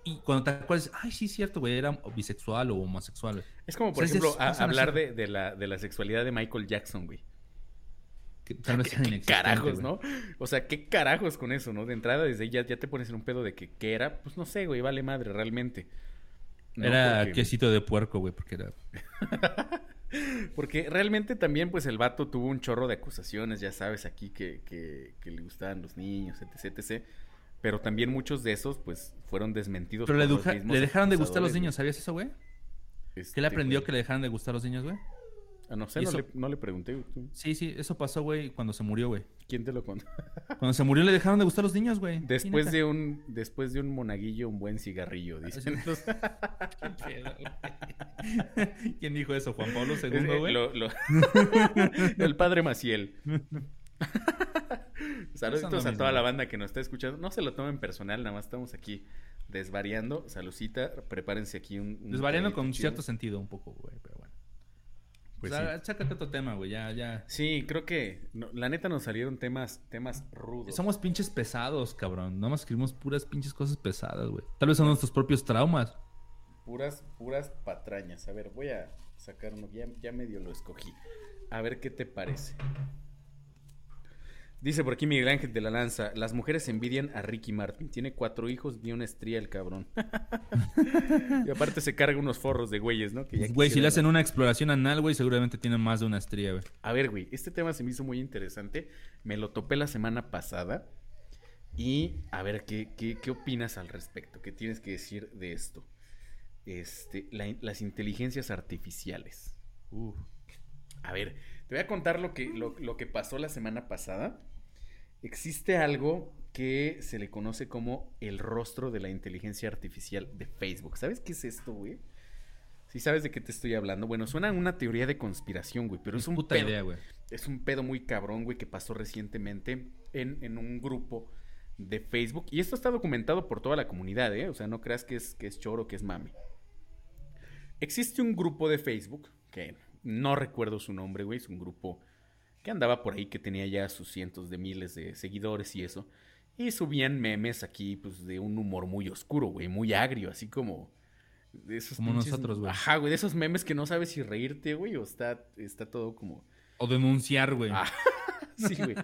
Y cuando te acuerdas, ay, sí, cierto, güey, era bisexual o homosexual. Es como, por ejemplo, hablar de, la, de la sexualidad de Michael Jackson, güey. *laughs* ¿Qué, carajos, ¿no? O sea, ¿qué carajos con eso, no? De entrada, desde ya, ya te pones en un pedo de que qué era. Pues no sé, güey, vale madre, realmente era quesito de puerco, güey, porque era... *laughs* porque realmente también, pues, el vato tuvo un chorro de acusaciones, ya sabes, aquí que, que, le gustaban los niños, etc, etc. Pero también muchos de esos, pues, fueron desmentidos Pero le, le dejaron de gustar los niños, ¿sabías eso, güey? ¿Qué le este, aprendió que le dejaron de gustar los niños, güey? Ah, no sé, no, le, pregunté. Sí, sí, eso pasó, güey, cuando se murió, güey. ¿Quién te lo contó? cuando se murió le dejaron de gustar los niños, güey. Después de un después de un monaguillo, un buen cigarrillo, dicen. *laughs* ¿Quién dijo eso? ¿Juan Pablo II, güey? *laughs* El padre Maciel. *laughs* Saludos a toda la banda que nos está escuchando. No se lo tomen personal, nada más estamos aquí desvariando. Salucita, prepárense aquí un... desvariando con cierto sentido un poco, güey, pero bueno. Pues otro tema, güey, ya, ya. Sí, creo que la neta nos salieron temas, temas rudos. Somos pinches pesados, cabrón. No más escribimos puras pinches cosas pesadas, güey. Tal vez son nuestros propios traumas. Puras, puras patrañas. A ver, voy a sacar uno. Ya, ya medio lo escogí. A ver qué te parece. Dice por aquí Miguel Ángel de la Lanza, las mujeres envidian a Ricky Martin. Tiene cuatro hijos ni una estría el cabrón. *laughs* y aparte se carga unos forros de güeyes, ¿no? güey, si le hacen una exploración anal, güey, seguramente tiene más de una estría, güey. A ver, güey, este tema se me hizo muy interesante. Me lo topé la semana pasada. Y a ver, ¿qué, qué, opinas al respecto? ¿Qué tienes que decir de esto? Este, las inteligencias artificiales. A ver, te voy a contar lo que, lo, que pasó la semana pasada. Existe algo que se le conoce como el rostro de la inteligencia artificial de Facebook. ¿Sabes qué es esto, güey? Si sabes de qué te estoy hablando. Bueno, suena una teoría de conspiración, güey, pero es un puta pedo, idea, güey. Es un pedo muy cabrón, güey, que pasó recientemente en, en, un grupo de Facebook. Y esto está documentado por toda la comunidad, ¿eh? O sea, no creas que es, que es choro, que es mame. Existe un grupo de Facebook que no recuerdo su nombre, güey. Es un grupo que andaba por ahí, que tenía ya sus cientos de miles de seguidores y eso. Y subían memes aquí, pues, de un humor muy oscuro, güey, muy agrio, así como... De esos como nosotros, güey. Ajá, güey, de esos memes que no sabes si reírte, güey, o está, está todo como... O denunciar, güey. Ah, *laughs* sí, güey.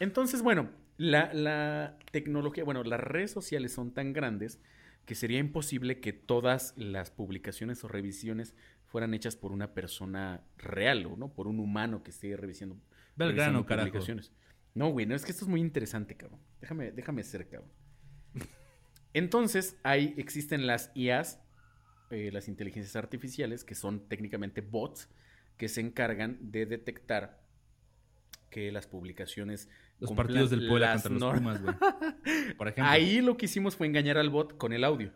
Entonces, bueno, la, la tecnología, bueno, las redes sociales son tan grandes que sería imposible que todas las publicaciones o revisiones fueran hechas por una persona real, ¿no? Por un humano que esté revisando, Belgrano, publicaciones. No, güey, no, es que esto es muy interesante, cabrón. Déjame, déjame ser, cabrón. Entonces, hay, existen las IAs, eh, las inteligencias artificiales, que son técnicamente bots, que se encargan de detectar que las publicaciones... Los partidos del pueblo contra los Pumas, güey. Por ejemplo. Ahí lo que hicimos fue engañar al bot con el audio.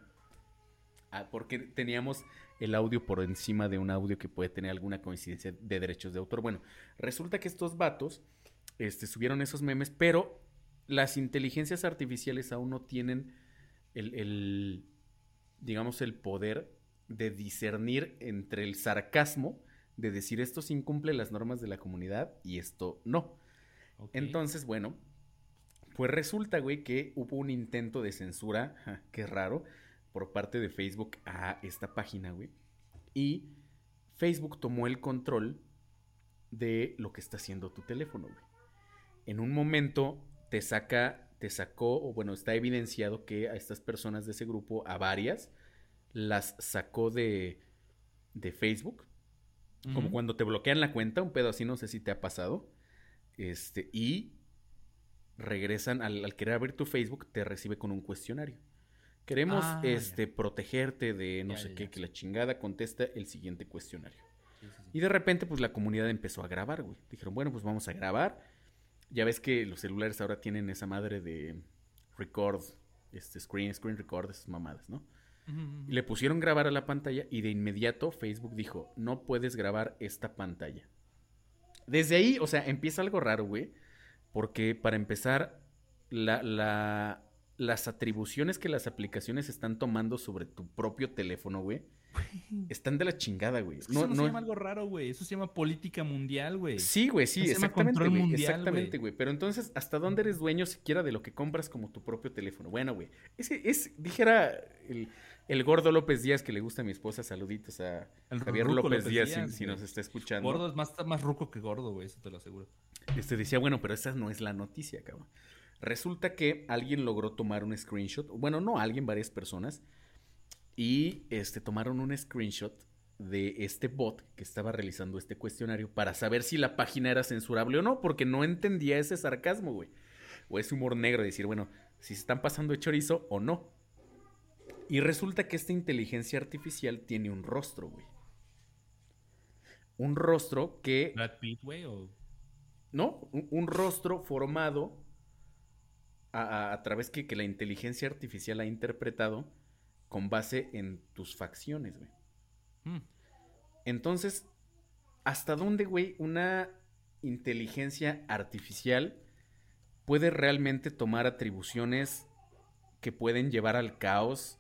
Porque teníamos el audio por encima de un audio que puede tener alguna coincidencia de derechos de autor. Bueno, resulta que estos vatos este, subieron esos memes, pero las inteligencias artificiales aún no tienen el, digamos, el poder de discernir entre el sarcasmo de decir esto sí incumple las normas de la comunidad y esto no. Entonces, bueno, pues resulta, güey, que hubo un intento de censura, qué raro, por parte de Facebook a esta página, güey. Y Facebook tomó el control de lo que está haciendo tu teléfono, güey. En un momento te saca, te sacó, o bueno, está evidenciado que a estas personas de ese grupo, a varias, las sacó de, de Facebook. Como cuando te bloquean la cuenta, un pedo así, no sé si te ha pasado. Este, y regresan, al, querer abrir tu Facebook, te recibe con un cuestionario. Queremos ah, este, protegerte de no sé qué, que la chingada contesta el siguiente cuestionario. Y de repente, pues la comunidad empezó a grabar, güey. Dijeron, bueno, pues vamos a grabar. Ya ves que los celulares ahora tienen esa madre de record, este screen, screen record, esas mamadas, ¿no? Y le pusieron grabar a la pantalla y de inmediato Facebook dijo, no puedes grabar esta pantalla. Desde ahí, o sea, empieza algo raro, güey. Porque para empezar, la, la, las atribuciones que las aplicaciones están tomando sobre tu propio teléfono, güey, están de la chingada, güey. no, eso no, se llama algo raro, güey. Eso se llama política mundial, güey. Sí, güey, sí, exactamente, güey. Exactamente, güey. Pero entonces, ¿hasta dónde eres dueño siquiera de lo que compras como tu propio teléfono? Bueno, güey. Es, es, dijera el, el, gordo López Díaz que le gusta a mi esposa. Saluditos a Javier López, Díaz, si, nos está escuchando. Gordo es más, más ruco que gordo, güey. Eso te lo aseguro. Este decía, bueno, pero esa no es la noticia, cabrón. Resulta que alguien logró tomar un screenshot. Bueno, no alguien, varias personas y este, tomaron un screenshot de este bot que estaba realizando este cuestionario para saber si la página era censurable o no, porque no entendía ese sarcasmo, güey. O ese humor negro de decir, bueno, si se están pasando de chorizo o no. Y resulta que esta inteligencia artificial tiene un rostro, güey. Un rostro que... Brad Pitt, güey, o... No, un, rostro formado a, través que, que la inteligencia artificial ha interpretado con base en tus facciones, güey. Hmm. Entonces, ¿hasta dónde, güey, una inteligencia artificial puede realmente tomar atribuciones que pueden llevar al caos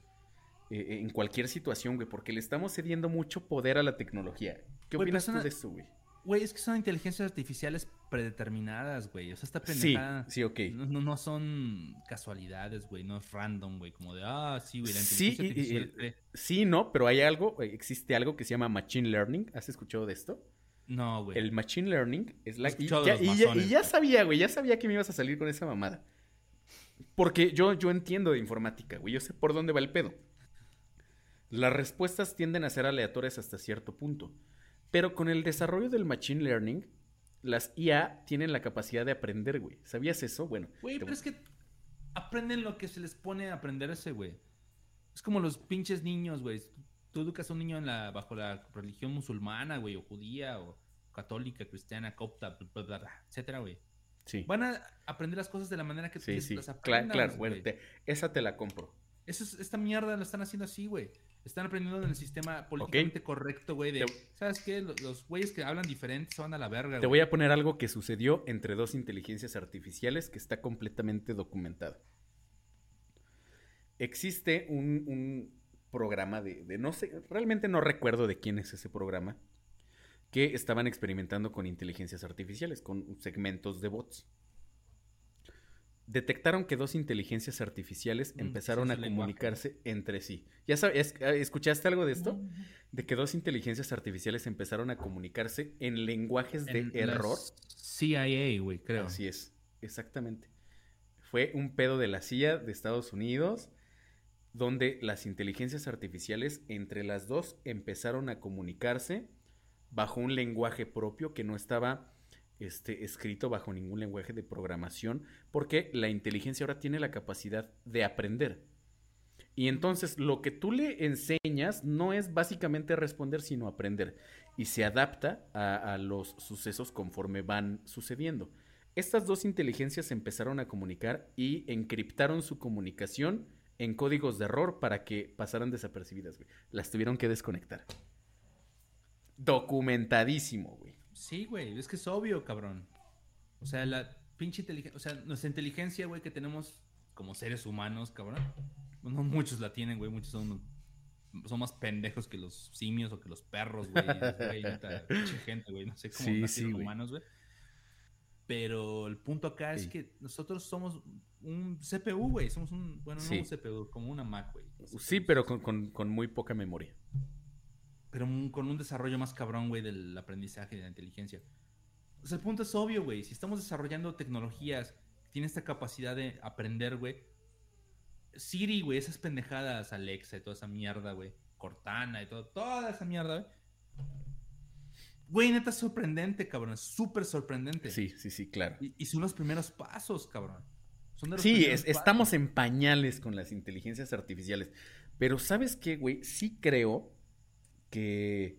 eh, en cualquier situación, güey? Porque le estamos cediendo mucho poder a la tecnología. ¿Qué opinas tú de eso, güey? Güey, es que son inteligencias artificiales predeterminadas, güey. O sea, esta pendejada. Sí, sí, ok. No, no, son casualidades, güey. No es random, güey. Como de, ah, sí, güey, la inteligencia sí, artificial. sí, no, pero hay algo, existe algo que se llama Machine Learning. ¿Has escuchado de esto? No, güey. El Machine Learning es la. Y ya, y, ya, sabía, güey. Ya sabía que me ibas a salir con esa mamada. Porque yo, yo entiendo de informática, güey. Yo sé por dónde va el pedo. Las respuestas tienden a ser aleatorias hasta cierto punto. Pero con el desarrollo del Machine Learning, las IA tienen la capacidad de aprender, güey. ¿Sabías eso? Bueno. Güey, pero es que aprenden lo que se les pone a aprenderse, güey. Es como los pinches niños, güey. Tú educas a un niño en la, bajo la religión musulmana, güey, o judía, o católica, cristiana, copta, etcétera, güey. Sí. Van a aprender las cosas de la manera que tú las aprendas. Claro, claro. Bueno, esa te la compro. Eso es, esta mierda lo están haciendo así, güey. Están aprendiendo en el sistema políticamente correcto, güey. De, ¿Sabes qué? Los güeyes que hablan diferente van a la verga. Te voy a poner algo que sucedió entre dos inteligencias artificiales que está completamente documentado. Existe un, programa de, de, no sé, realmente no recuerdo de quién es ese programa, que estaban experimentando con inteligencias artificiales, con segmentos de bots detectaron que dos inteligencias artificiales mm, empezaron a comunicarse entre sí. ¿Ya sabes, ah, escuchaste algo de esto? De que dos inteligencias artificiales empezaron a comunicarse en lenguajes de error. CIA, güey, creo. Así es, exactamente. Fue un pedo de la CIA de Estados Unidos, donde las inteligencias artificiales entre las dos empezaron a comunicarse bajo un lenguaje propio que no estaba este, escrito bajo ningún lenguaje de programación, porque la inteligencia ahora tiene la capacidad de aprender. Y entonces lo que tú le enseñas no es básicamente responder, sino aprender. Y se adapta a, los sucesos conforme van sucediendo. Estas dos inteligencias empezaron a comunicar y encriptaron su comunicación en códigos de error para que pasaran desapercibidas, Las tuvieron que desconectar. Documentadísimo, güey. Sí, güey, es que es obvio, cabrón. O sea, la pinche inteligencia, o sea, nuestra inteligencia, güey, que tenemos como seres humanos, cabrón. No muchos la tienen, güey, muchos son, son más pendejos que los simios o que los perros, güey. *laughs* pinche gente, güey, no sé cómo sí, sí, humanos, güey. Pero el punto acá es que nosotros somos un CPU, güey. Somos un, bueno, no un CPU, como una Mac, güey. Sí, pero con, con, con muy poca memoria pero con un desarrollo más cabrón, güey, del aprendizaje y de la inteligencia. O sea, el punto es obvio, güey. Si estamos desarrollando tecnologías tiene esta capacidad de aprender, güey. Siri, güey, esas pendejadas, Alexa y toda esa mierda, güey. Cortana y todo, toda esa mierda, güey. Güey, neta es sorprendente, cabrón. Súper sorprendente. Sí, sí, sí, claro. Y, son los primeros pasos, cabrón. sí, estamos en pañales con las inteligencias artificiales. Pero ¿sabes qué, güey? Sí creo que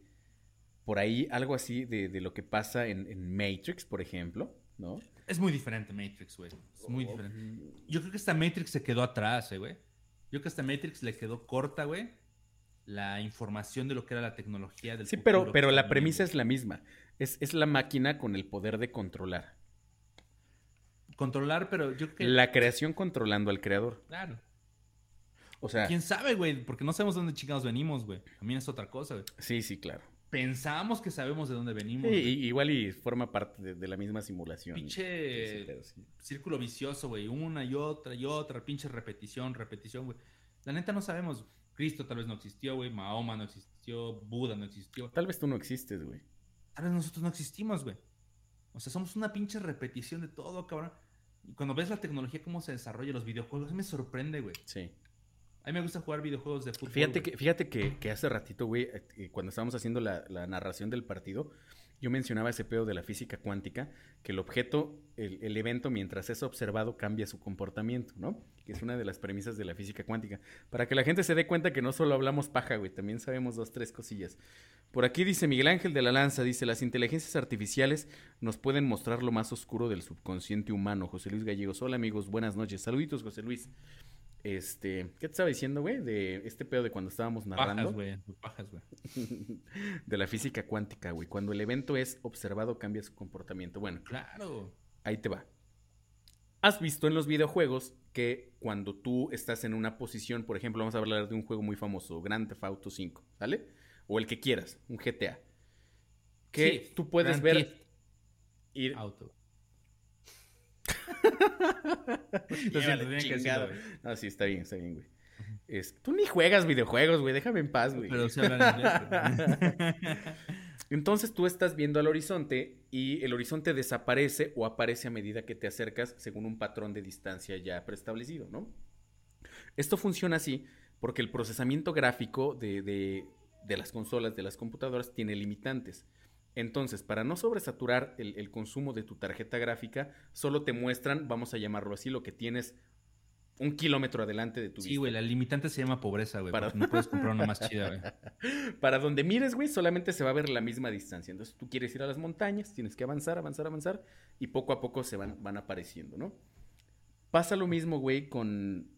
por ahí algo así de, lo que pasa en, Matrix, por ejemplo, ¿no? Es muy diferente Matrix, güey. Es muy diferente. Yo creo que esta Matrix se quedó atrás, eh, güey. Yo creo que esta Matrix le quedó corta, güey. La información de lo que era la tecnología del Sí, pero, pero la premisa es la misma. Es, es la máquina con el poder de controlar. Controlar, pero yo creo que... La creación controlando al creador. Claro. O sea... ¿Quién sabe, güey? Porque no sabemos de dónde chingados venimos, güey. También es otra cosa, güey. Sí, sí, claro pensamos que sabemos de dónde venimos. Sí, igual y forma parte de, la misma simulación. Pinche círculo vicioso, güey. Una y otra y otra. Pinche repetición, repetición, güey. La neta no sabemos. Cristo tal vez no existió, güey. Mahoma no existió. Buda no existió. Tal vez tú no existes, güey. Tal vez nosotros no existimos, güey. O sea, somos una pinche repetición de todo, cabrón. Y cuando ves la tecnología, cómo se desarrolla, los videojuegos, me sorprende, güey. Sí. A mí me gusta jugar videojuegos de fútbol. Fíjate, que, fíjate que, hace ratito, güey, eh, cuando estábamos haciendo la, narración del partido, yo mencionaba ese pedo de la física cuántica, que el objeto, el, evento, mientras es observado, cambia su comportamiento, ¿no? Que es una de las premisas de la física cuántica. Para que la gente se dé cuenta que no solo hablamos paja, güey, también sabemos dos, tres cosillas. Por aquí dice Miguel Ángel de la Lanza, dice, las inteligencias artificiales nos pueden mostrar lo más oscuro del subconsciente humano. José Luis Gallegos, hola amigos, buenas noches. Saluditos, José Luis. Este, ¿qué te estaba diciendo, güey? De este pedo de cuando estábamos narrando. Pajas, güey. Pajas, güey. *laughs* de la física cuántica, güey. Cuando el evento es observado, cambia su comportamiento. Bueno, claro. Ahí te va. Has visto en los videojuegos que cuando tú estás en una posición, por ejemplo, vamos a hablar de un juego muy famoso, Grand Theft Auto 5, ¿sale? O el que quieras, un GTA. Que tú puedes ver. Ir, Auto. *laughs* no, sí, está bien, está bien, güey. tú ni juegas videojuegos, güey. Déjame en paz, güey. Pero *laughs* Entonces tú estás viendo al horizonte y el horizonte desaparece o aparece a medida que te acercas según un patrón de distancia ya preestablecido, ¿no? Esto funciona así porque el procesamiento gráfico de, de las consolas, de las computadoras, tiene limitantes. Entonces, para no sobresaturar el, consumo de tu tarjeta gráfica, solo te muestran, vamos a llamarlo así, lo que tienes un kilómetro adelante de tu Sí, güey, la limitante se llama pobreza, güey. Para... No puedes comprar una más chida, güey. *laughs* Para donde mires, güey, solamente se va a ver la misma distancia. Entonces, tú quieres ir a las montañas, tienes que avanzar, avanzar, avanzar, y poco a poco se van, van apareciendo, ¿no? Pasa lo mismo, güey, con,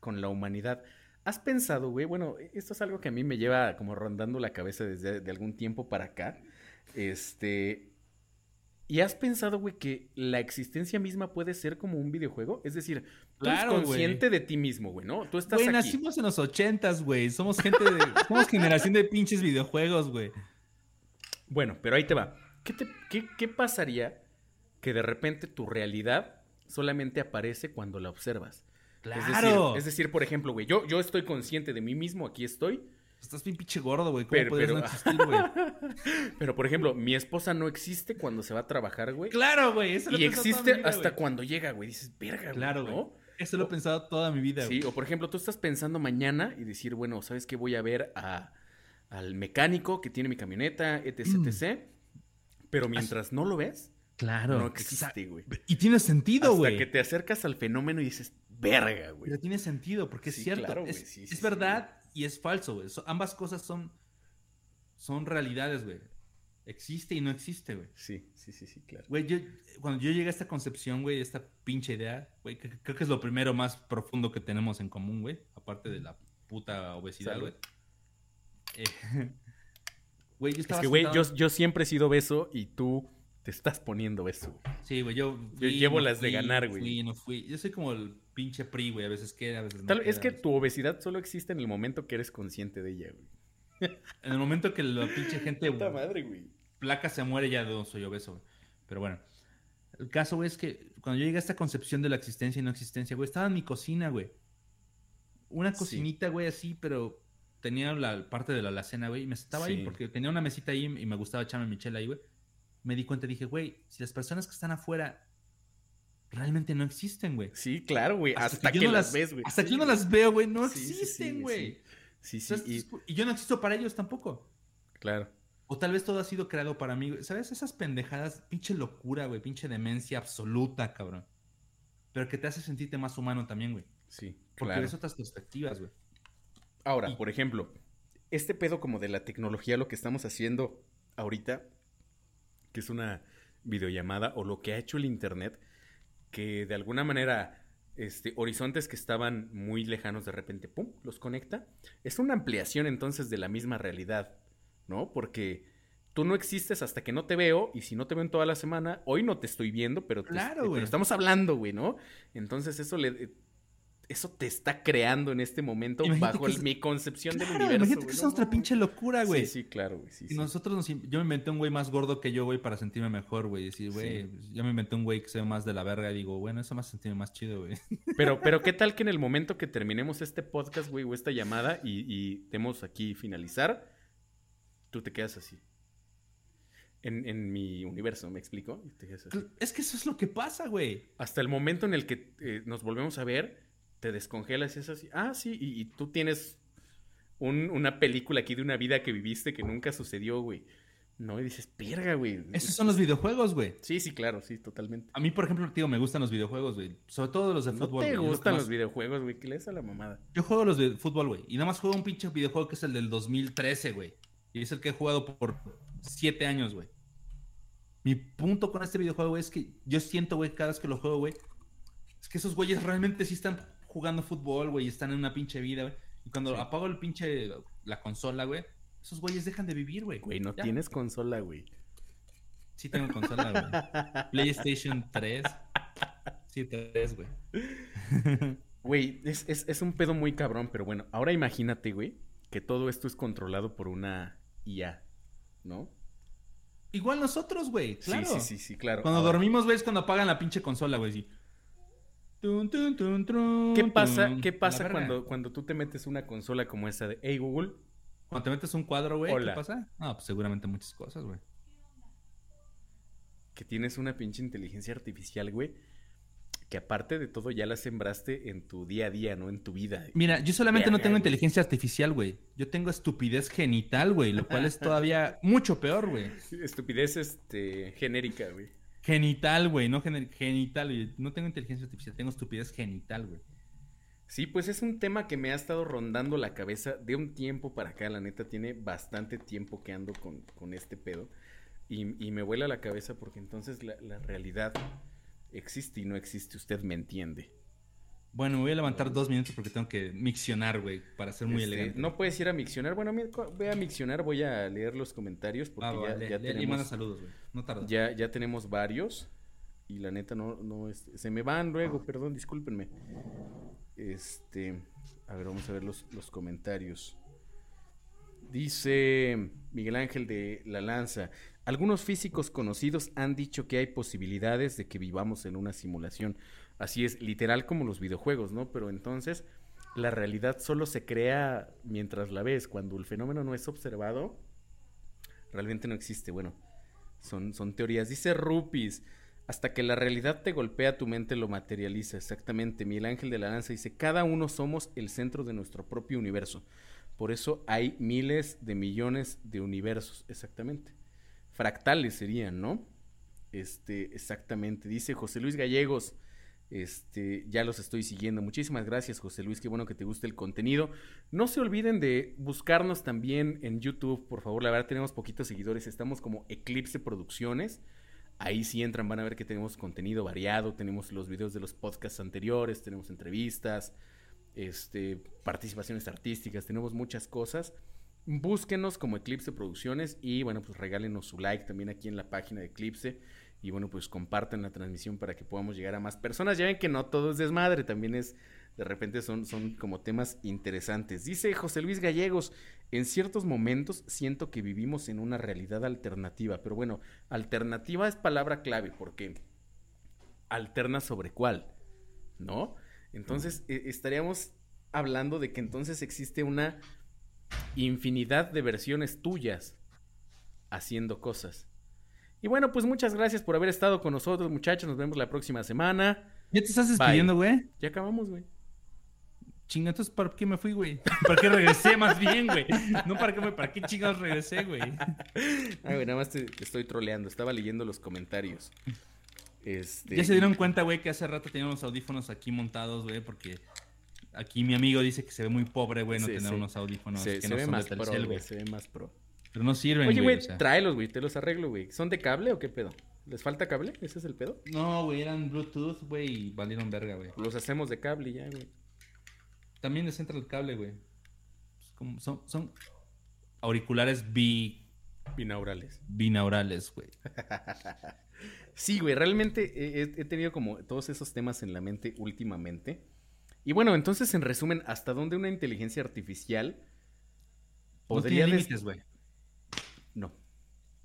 con la humanidad. ¿Has pensado, güey? Bueno, esto es algo que a mí me lleva como rondando la cabeza desde de algún tiempo para acá. Este. ¿Y has pensado, güey, que la existencia misma puede ser como un videojuego? Es decir, tú eres consciente de ti mismo, güey, ¿no? Tú estás güey, nacimos en los ochentas, güey. Somos gente de... *laughs* somos generación de pinches videojuegos, güey. Bueno, pero ahí te va. ¿Qué, qué, pasaría que de repente tu realidad solamente aparece cuando la observas? Claro. Es decir, es decir por ejemplo, güey, yo, yo estoy consciente de mí mismo, aquí estoy, Estás bien pinche gordo, güey. ¿Cómo pero, pero... no existir, güey? *laughs* pero, por ejemplo, mi esposa no existe cuando se va a trabajar, güey. Claro, güey. Eso y existe hasta cuando llega, güey. Dices, verga, Claro, güey. Eso lo he pensado toda mi vida, güey. Sí, o por ejemplo, tú estás pensando mañana y decir, bueno, ¿sabes qué? Voy a ver a, al mecánico que tiene mi camioneta, etc, mm. etc. Pero mientras no lo ves, claro, no existe, güey. Y tiene sentido, güey. Hasta que te acercas al fenómeno y dices, verga, güey. Pero tiene sentido, porque es cierto. Claro, es, es verdad y es falso, güey. ambas cosas son, son realidades, güey. Existe y no existe, güey. Sí, sí, sí, sí, claro. Güey, yo, cuando yo llegué a esta concepción, güey, esta pinche idea, güey, creo que es lo primero más profundo que tenemos en común, güey. Aparte de la puta obesidad, güey. Eh, *laughs* güey, yo estaba Es que, güey, yo, yo siempre he sido beso y tú te estás poniendo beso. Sí, güey, yo... yo llevo las de ganar, güey. Fui, no fui. Yo soy como el pinche PRI, güey. A veces queda, a veces no. Tal, es que tu obesidad solo existe en el momento que eres consciente de ella, güey. *laughs* En el momento que la pinche gente. Puta madre, güey. Placa se muere, ya no soy obeso, güey. Pero bueno. El caso, güey, es que cuando yo llegué a esta concepción de la existencia y no existencia, güey, estaba en mi cocina, güey. Una cocinita, güey, así, pero tenía la parte de la alacena, güey, y me estaba ahí porque tenía una mesita ahí y me gustaba echarme mi chela ahí, güey. Me di cuenta y dije, güey, si las personas que están afuera realmente no existen, güey. Sí, claro, güey. Hasta, que, las ves, güey. Hasta que yo no las veo, güey. No existen, güey. Sí, sí. y... yo no existo para ellos tampoco. Claro. O tal vez todo ha sido creado para mí, ¿Sabes? Esas pendejadas, pinche locura, güey. Pinche demencia absoluta, cabrón. Pero que te hace sentirte más humano también, güey. Sí, Porque claro. ves otras perspectivas, güey. Ahora, por ejemplo, este pedo como de la tecnología, lo que estamos haciendo ahorita, que es una videollamada, o lo que ha hecho el Internet, que de alguna manera este, horizontes que estaban muy lejanos de repente, ¡pum!, los conecta. Es una ampliación entonces de la misma realidad, ¿no? Porque tú no existes hasta que no te veo y si no te veo en toda la semana, hoy no te estoy viendo, pero, claro, pero estamos hablando, güey, ¿no? Entonces eso le eso te está creando en este momento bajo mi concepción del universo. Imagínate que es nuestra pinche locura, güey. Sí, sí, claro, güey. Sí, y nosotros nos, yo me inventé un güey más gordo que yo, güey, para sentirme mejor, güey. Decir, güey, yo me inventé un güey que se ve más de la verga y digo, bueno, eso me hace sentirme más chido, güey. *laughs* Pero, pero, ¿qué tal que en el momento que terminemos este podcast, güey, o esta llamada y, y demos aquí finalizar, tú te quedas así? En, en, mi universo, ¿me explico? Es que eso es lo que pasa, güey. Hasta el momento en el que eh, nos volvemos a ver, te descongelas y es así. Ah, sí, y, tú tienes una película aquí de una vida que viviste que nunca sucedió, güey. No, y dices, perga, güey. Esos son los videojuegos, güey. Sí, sí, claro, sí, totalmente. A mí, por ejemplo, tío, me gustan los videojuegos, güey. Sobre todo los de fútbol. ¿No te gustan los videojuegos, güey? ¿Qué le a la mamada? Yo juego los de fútbol, güey. Y nada más juego un pinche videojuego que es el del 2013, güey. Y es el que he jugado por siete años, güey. Mi punto con este videojuego, güey, es que yo siento, güey, cada vez que lo juego, güey, es que esos güeyes realmente sí están jugando fútbol, güey, y están en una pinche vida, güey. Y cuando apago el pinche, la consola, güey, esos güeyes dejan de vivir, güey. Güey, no tienes consola, güey. Sí tengo consola, güey. *laughs* PlayStation 3. Sí, 3, güey. *laughs* Güey, es, es, es un pedo muy cabrón, pero bueno, ahora imagínate, güey, que todo esto es controlado por una IA, ¿no? Igual nosotros, güey, claro. Sí, sí, sí, claro. Cuando dormimos, güey, es cuando apagan la pinche consola, güey, sí. ¿Qué pasa, ¿qué pasa cuando, cuando tú te metes una consola como esa de Hey Google? Cuando te metes un cuadro, güey, ¿qué pasa? No, pues seguramente muchas cosas, güey. Que tienes una pinche inteligencia artificial, güey. Que aparte de todo ya la sembraste en tu día a día, ¿no? En tu vida. Mira, yo solamente no tengo inteligencia artificial, güey. Yo tengo estupidez genital, güey, lo cual es *laughs* todavía mucho peor, güey. Estupidez este genérica, güey. Genital, güey, no genital, güey. No tengo inteligencia artificial, tengo estupidez genital, güey. Sí, pues es un tema que me ha estado rondando la cabeza de un tiempo para acá, la neta, tiene bastante tiempo que ando con, este pedo. Y, me vuela la cabeza porque entonces la, la realidad existe y no existe, usted me entiende. Bueno, me voy a levantar dos minutos porque tengo que miccionar, güey, para ser muy este, elegante. No puedes ir a miccionar. Bueno, voy a miccionar, voy a leer los comentarios porque ah, ya, ya tenemos. Y manda saludos, güey. No tarda. Ya, ya tenemos varios. Y la neta no, no, este, se me van luego, perdón, discúlpenme. Este, a ver, vamos a ver los, los comentarios. Dice Miguel Ángel de La Lanza, algunos físicos conocidos han dicho que hay posibilidades de que vivamos en una simulación. Así es, literal como los videojuegos, ¿no? Pero entonces la realidad solo se crea mientras la ves. Cuando el fenómeno no es observado, realmente no existe. Bueno, son, son teorías. Dice Rupis, hasta que la realidad te golpea, tu mente lo materializa. Exactamente. Miguel Ángel de la Lanza dice, cada uno somos el centro de nuestro propio universo. Por eso hay miles de millones de universos. Exactamente. Fractales serían, ¿no? Este, exactamente. Dice José Luis Gallegos. Este, ya los estoy siguiendo. Muchísimas gracias, José Luis. Qué bueno que te guste el contenido. No se olviden de buscarnos también en YouTube, por favor. La verdad, tenemos poquitos seguidores. Estamos como Eclipse Producciones. Ahí si entran, van a ver que tenemos contenido variado. Tenemos los videos de los podcasts anteriores, tenemos entrevistas, este, participaciones artísticas, tenemos muchas cosas. Búsquenos como Eclipse Producciones y bueno, pues regálenos su like también aquí en la página de Eclipse y bueno, pues compartan la transmisión para que podamos llegar a más personas. Ya ven que no todo es desmadre, también es, de repente son, son como temas interesantes. Dice José Luis Gallegos, en ciertos momentos siento que vivimos en una realidad alternativa, pero bueno, alternativa es palabra clave porque alterna sobre cuál, ¿no? Entonces e, estaríamos hablando de que entonces existe una infinidad de versiones tuyas haciendo cosas Y bueno, pues muchas gracias por haber estado con nosotros, muchachos. Nos vemos la próxima semana. ¿Ya te estás despidiendo, güey? Ya acabamos, güey. Chinga, entonces, ¿para qué me fui, güey? ¿Para qué regresé más bien, güey? No, ¿para qué, me, ¿para qué chingados regresé, güey? Ay, güey, nada más te, estoy troleando. Estaba leyendo los comentarios. Este... Ya se dieron cuenta, güey, que hace rato teníamos los audífonos aquí montados, güey, porque aquí mi amigo dice que se ve muy pobre, güey, no tener unos audífonos se, que se ve más pro, güey. Se ve más pro. Pero no sirven, Oye, güey, tráelos, güey, te los arreglo, güey. ¿Son de cable o qué pedo? ¿Les falta cable? ¿Ese es el pedo? No, güey, eran Bluetooth, güey, y valieron verga, güey. Los hacemos de cable ya, güey. También les entra el cable, güey. Son, son auriculares bi... Binaurales. Binaurales, güey. *laughs* sí, güey, realmente he, tenido como todos esos temas en la mente últimamente. Y bueno, entonces, en resumen, ¿hasta dónde una inteligencia artificial podría... No tiene límites, güey.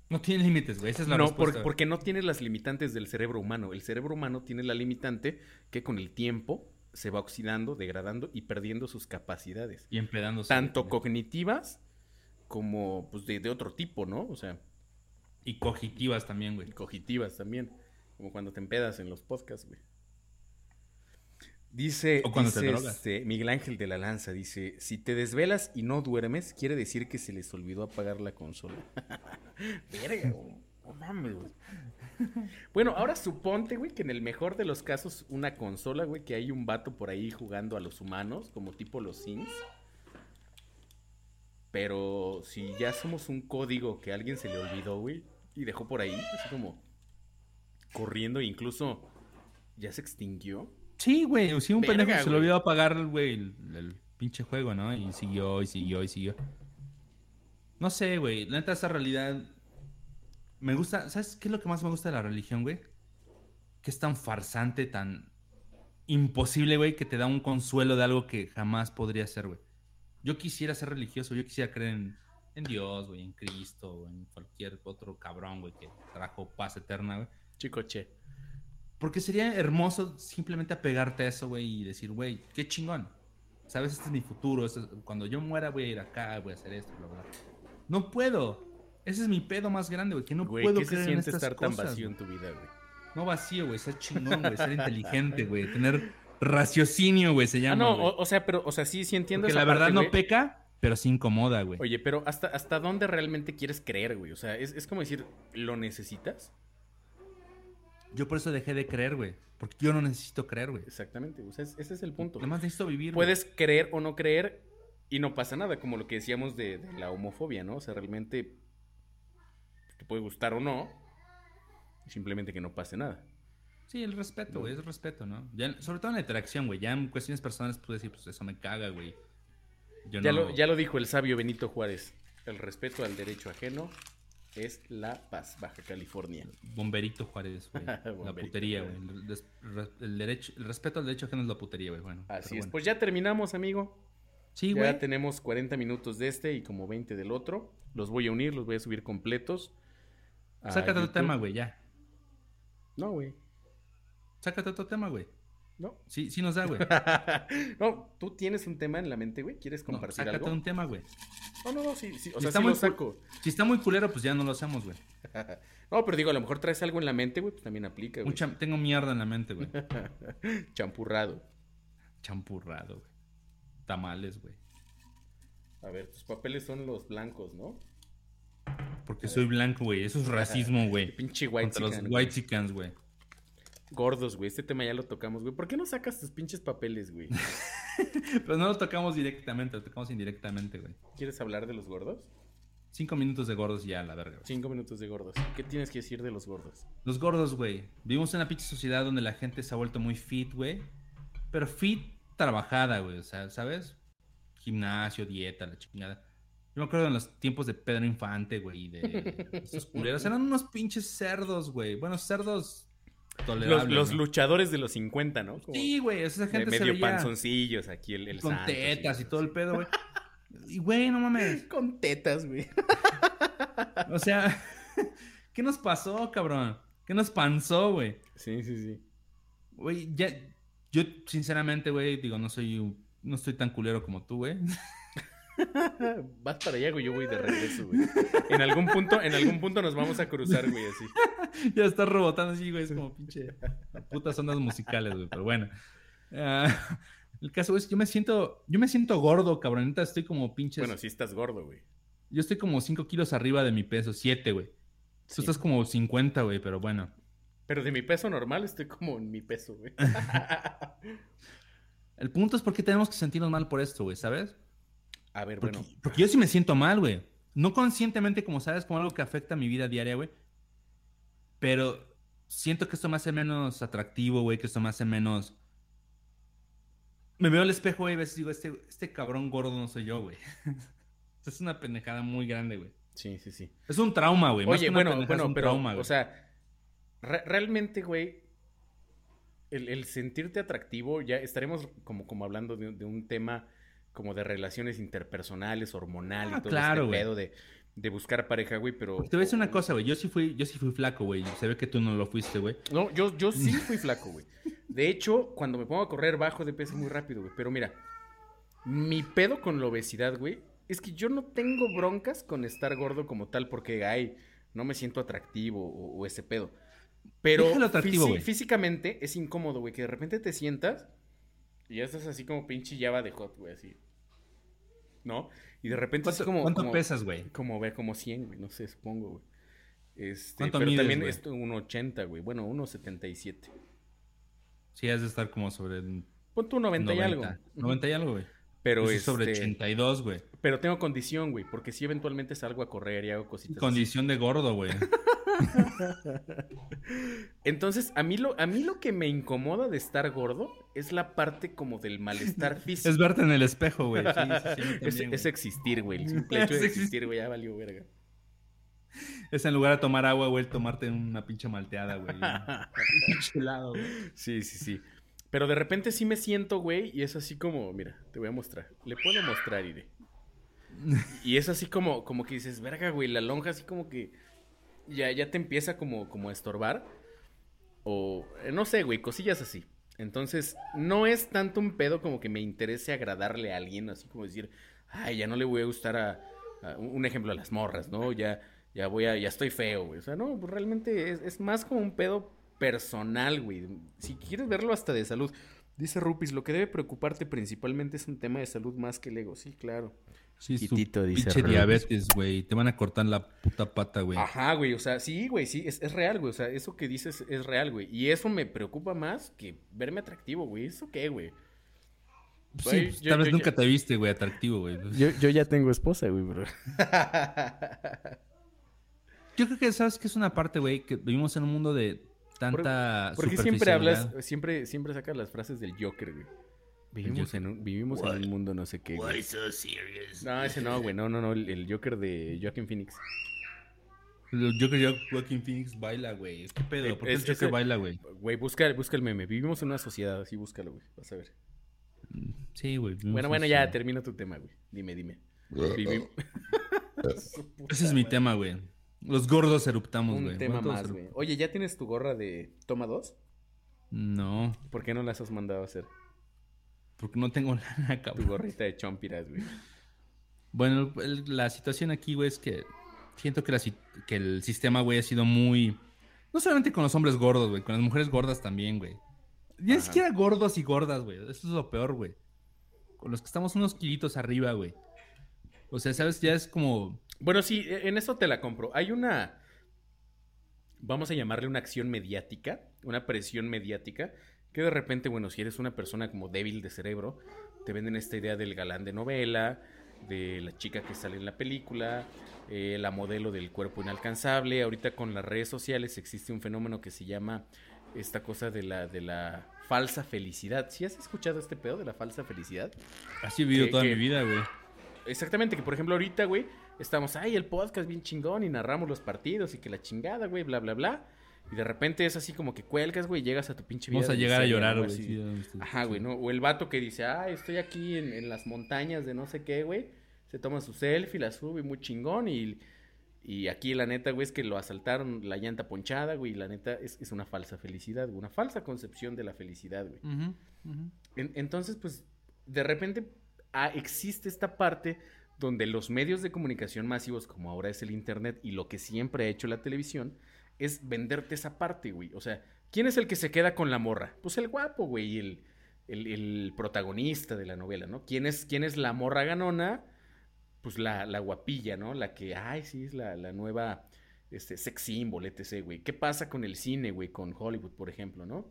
No. No tiene límites, güey. Esa es la no, porque no tiene las limitantes del cerebro humano. El cerebro humano tiene la limitante que con el tiempo se va oxidando, degradando y perdiendo sus capacidades. Y empleándose. Tanto cognitivas como pues de, otro tipo, ¿no? O sea. Y cogitivas también, güey. Cogitivas también. Como cuando te empedas en los podcasts, güey. Dice, este, Miguel Ángel de la Lanza, dice, si te desvelas y no duermes, quiere decir que se les olvidó apagar la consola. *laughs* Verga, mames, güey. Bueno, ahora suponte, güey, que en el mejor de los casos, una consola, güey, que hay un vato por ahí jugando a los humanos, como tipo los Sims. Pero si ya somos un código que a alguien se le olvidó, güey, y dejó por ahí, así como corriendo, incluso ya se extinguió. Sí, güey, si un pendejo se le olvidó apagar, güey, el, pinche juego, ¿no? Y siguió, y siguió, y siguió. No sé, güey, la neta, esa realidad me gusta, ¿sabes qué es lo que más me gusta de la religión, güey? Que es tan farsante, tan imposible, güey, que te da un consuelo de algo que jamás podría ser, güey. Yo quisiera ser religioso, yo quisiera creer en, Dios, güey, en Cristo, en cualquier otro cabrón, güey, que trajo paz eterna, güey. Chico, che. Porque sería hermoso simplemente apegarte a eso, güey, y decir, güey, qué chingón. ¿Sabes? Este es mi futuro. cuando yo muera voy a ir acá, voy a hacer esto, bla, bla. No puedo. Ese es mi pedo más grande, güey, que no puedo ¿qué se siente estar tan vacío en tu vida, güey? No vacío, güey, ser chingón, güey, ser inteligente, güey, tener raciocinio, güey, se llama. Ah, no, o, sea, pero, o sea, sí, sí entiendo Porque la verdad no peca, pero sí incomoda, güey. Oye, pero ¿hasta, hasta dónde realmente quieres creer, güey? O sea, es, es como decir, ¿lo necesitas? Yo por eso dejé de creer, güey. Porque yo no necesito creer, güey. Exactamente, o sea, ese es el punto. Además necesito vivir. Puedes creer o no creer y no pasa nada, como lo que decíamos de, de la homofobia, ¿no? O sea, realmente te puede gustar o no, simplemente que no pase nada. Sí, el respeto, güey, es respeto, ¿no? sobre todo en la interacción, güey. Ya en cuestiones personales puedes decir, pues eso me caga, güey. ya, lo, ya lo dijo el sabio Benito Juárez. El respeto al derecho ajeno es la paz, Baja California. Bomberito Juárez, güey. *laughs* la putería, güey. El, derecho, el respeto al derecho ajeno es la putería, güey. Bueno, Así es. Pues ya terminamos, amigo. Sí, güey. Ya tenemos 40 minutos de este y como 20 del otro. Los voy a unir, los voy a subir completos. Sácate otro tema, güey, ya. No, güey. Sácate otro tema, güey. No. Sí, sí nos da, güey. *laughs* no, tú tienes un tema en la mente, güey. ¿Quieres compartir no, sácate un tema, güey. No, no, no, sí, sí. O si sea, está muy saco. Si está muy culero, pues ya no lo hacemos, güey. *laughs* no, pero digo, a lo mejor traes algo en la mente, güey, pues también aplica, güey. Tengo mierda en la mente, güey. *laughs* Champurrado. Champurrado, güey. Tamales, güey. A ver, tus papeles son los blancos, ¿no? Porque soy blanco, güey. Eso es racismo, güey. Pinche white Contra los white chickens, güey. Gordos, güey. Este tema ya lo tocamos, güey. ¿Por qué no sacas tus pinches papeles, güey? *laughs* pues no lo tocamos directamente, lo tocamos indirectamente, güey. ¿Quieres hablar de los gordos? Cinco minutos de gordos ya, la verga. Cinco minutos de gordos. ¿Qué tienes que decir de los gordos? Los gordos, güey. Vivimos en una pinche sociedad donde la gente se ha vuelto muy fit, güey. Pero fit trabajada, güey. O sea, ¿sabes? Gimnasio, dieta, la chingada. Yo me acuerdo en los tiempos de Pedro Infante, güey, de esos culeros. Eran unos pinches cerdos, güey. Bueno, cerdos Los, luchadores de los 50, ¿no? sí, güey. Esa gente de medio panzoncillos aquí, el, el Con tetas y todo el pedo, güey. *laughs* Y, güey, no mames. *laughs* Con tetas, güey. *laughs* O sea, ¿qué nos pasó, cabrón? ¿Qué nos panzó, güey? Sí, sí, sí. Güey, ya... Yo, sinceramente, güey, digo, no soy... No estoy tan culero como tú, güey. *laughs* Vas para allá, güey, yo voy de regreso, güey. En algún punto, en algún punto nos vamos a cruzar, güey, así. *laughs* ya estás rebotando así, güey, es como pinche putas ondas musicales, güey, pero bueno. Ah, el caso es que yo me siento, yo me siento gordo, cabronita, estoy como pinche. Bueno, sí estás gordo, güey. Yo estoy como 5 kilos arriba de mi peso, 7, güey. Tú estás como 50, güey, pero bueno. Pero de mi peso normal estoy como en mi peso, güey. *laughs* El punto es por qué tenemos que sentirnos mal por esto, güey, ¿sabes? A ver, porque, bueno. Porque yo sí me siento mal, güey. No conscientemente, como sabes, como algo que afecta a mi vida diaria, güey. Pero siento que esto me hace menos atractivo, güey, que esto me hace menos... Me veo al espejo, güey, y a veces digo, este, este cabrón gordo no soy yo, güey. *laughs* es una pendejada muy grande, güey. Sí, sí, sí. Es un trauma, güey. Oye, bueno, bueno, pero, o sea, realmente, güey, el, sentirte atractivo, ya estaremos como, como hablando de, un tema como de relaciones interpersonales, hormonal y ah, todo claro, este pedo de, de, buscar pareja, güey, pero... Te voy a decir una cosa, güey, yo sí fui, yo sí fui flaco, güey, se ve que tú no lo fuiste, güey. No, yo, yo sí *laughs* fui flaco, güey. De hecho, cuando me pongo a correr bajo de peso muy rápido, güey, pero mira, mi pedo con la obesidad, güey, es que yo no tengo broncas con estar gordo como tal porque, ay, no me siento atractivo o ese pedo. Pero físicamente es incómodo, güey, que de repente te sientas y ya estás así como pinche llava de hot, güey, así. ¿No? Y de repente es como... ¿Cuánto pesas, güey? Como, ve, como 100, güey, no sé, supongo, güey. Este, ¿Cuánto pero también es un 80, güey. Bueno, 1.77. Sí, has de estar como sobre el... Pon tu 90, y algo. 90 y algo, güey. Pero es sobre 82, este, güey. Pero tengo condición, güey, porque si eventualmente salgo a correr y hago cositas. Condición de gordo, güey. *laughs* Entonces, a mí, lo, a mí lo que me incomoda de estar gordo es la parte como del malestar *laughs* físico. Es verte en el espejo, güey. *laughs* es, existir, güey. El simple hecho de existir, güey, ya valió verga. Es en lugar de tomar agua, güey, tomarte una pinche malteada, güey. pinche helado, güey. Sí, sí, sí. Pero de repente sí me siento, güey, y es así como, mira, te voy a mostrar. Le puedo mostrar, Ire. Y es así como, como que dices, verga, güey, la lonja así como que ya, ya te empieza como, como a estorbar. O, eh, no sé, güey, cosillas así. Entonces, no es tanto un pedo como que me interese agradarle a alguien, así como decir, ay, ya no le voy a gustar a, un ejemplo, a las morras, ¿no? Ya, ya voy a, ya estoy feo, güey. O sea, no, pues realmente es, más como un pedo personal, güey. Si quieres verlo hasta de salud. Dice Rupis, lo que debe preocuparte principalmente es un tema de salud más que el ego. Sí, claro. Sí, Quitito, dice pinche diabetes, güey. Te van a cortar la puta pata, güey. Ajá, güey. O sea, sí, güey, sí, es, real, güey. O sea, eso que dices es real, güey. Y eso me preocupa más que verme atractivo, güey. ¿Eso qué, güey? Sí, tal vez nunca te viste, güey, atractivo, güey. *laughs* Yo, yo ya tengo esposa, güey, bro. *laughs* yo creo que, ¿sabes que Es una parte, güey, que vivimos en un mundo de tanta ¿Por, qué siempre hablas, siempre, siempre sacas las frases del Joker, güey? Vivimos, en un, vivimos en un mundo no sé qué. Why so serious? No, ese no, güey. No, no, no. El, Joker de Joaquin Phoenix. El Joker de Joaquin Phoenix baila, güey. ¿Qué pedo? ¿Por qué el Joker baila, güey? Güey, busca, busca el meme. Vivimos en una sociedad. así, búscalo, güey. Vas a ver. Sí, güey. Bueno, bueno, ya termina tu tema, güey. Dime, dime. *laughs* *laughs* Ese es mi tema, güey. Los gordos eruptamos, güey. Un tema más, güey. Oye, ¿ya tienes tu gorra de toma 2? No. ¿Por qué no las has mandado a hacer? Porque no tengo *laughs* nada, cabrón. Tu gorrita de chompiras, güey. Bueno, la situación aquí, güey, es que siento que, que el sistema, güey, ha sido muy... No solamente con los hombres gordos, güey, con las mujeres gordas también, güey. Ni siquiera gordos y gordas, güey. Eso es lo peor, güey. Con los que estamos unos kilitos arriba, güey. O sea, ¿sabes? Ya es como... Bueno, sí, e, en eso te la compro. Hay una... Vamos a llamarle una acción mediática, una presión mediática, que de repente, bueno, si eres una persona como débil de cerebro, te venden esta idea del galán de novela, de la chica que sale en la película, eh, la modelo del cuerpo inalcanzable. Ahorita con las redes sociales existe un fenómeno que se llama esta cosa de la, de la falsa felicidad. ¿Sí has escuchado este pedo de la falsa felicidad? Así he vivido toda mi vida, güey. Exactamente, que por ejemplo ahorita, güey, estamos, ay, el podcast bien chingón y narramos los partidos y que la chingada, güey, bla, bla, bla. Y de repente es así como que cuelgas, güey, llegas a tu pinche vida. Vamos a llegar a llorar, güey. Ajá, güey, ¿no? O el vato que dice, ay, estoy aquí en, las montañas de no sé qué, güey. Se toma su selfie, la sube muy chingón y... Y aquí la neta, güey, es que lo asaltaron la llanta ponchada, güey, y la neta es, es una falsa felicidad, una falsa concepción de la felicidad, güey. entonces, pues, de repente ah, existe esta parte donde los medios de comunicación masivos, como ahora es el Internet y lo que siempre ha hecho la televisión, es venderte esa parte, güey. O sea, ¿quién es el que se queda con la morra? Pues el guapo, güey, el, el, protagonista de la novela, ¿no? ¿Quién es, quién es la morra ganona? Pues la, la guapilla, ¿no? La que, ay, sí, es la, la nueva este, sex symbol, etc., güey. ¿Qué pasa con el cine, güey? Con Hollywood, por ejemplo, ¿no?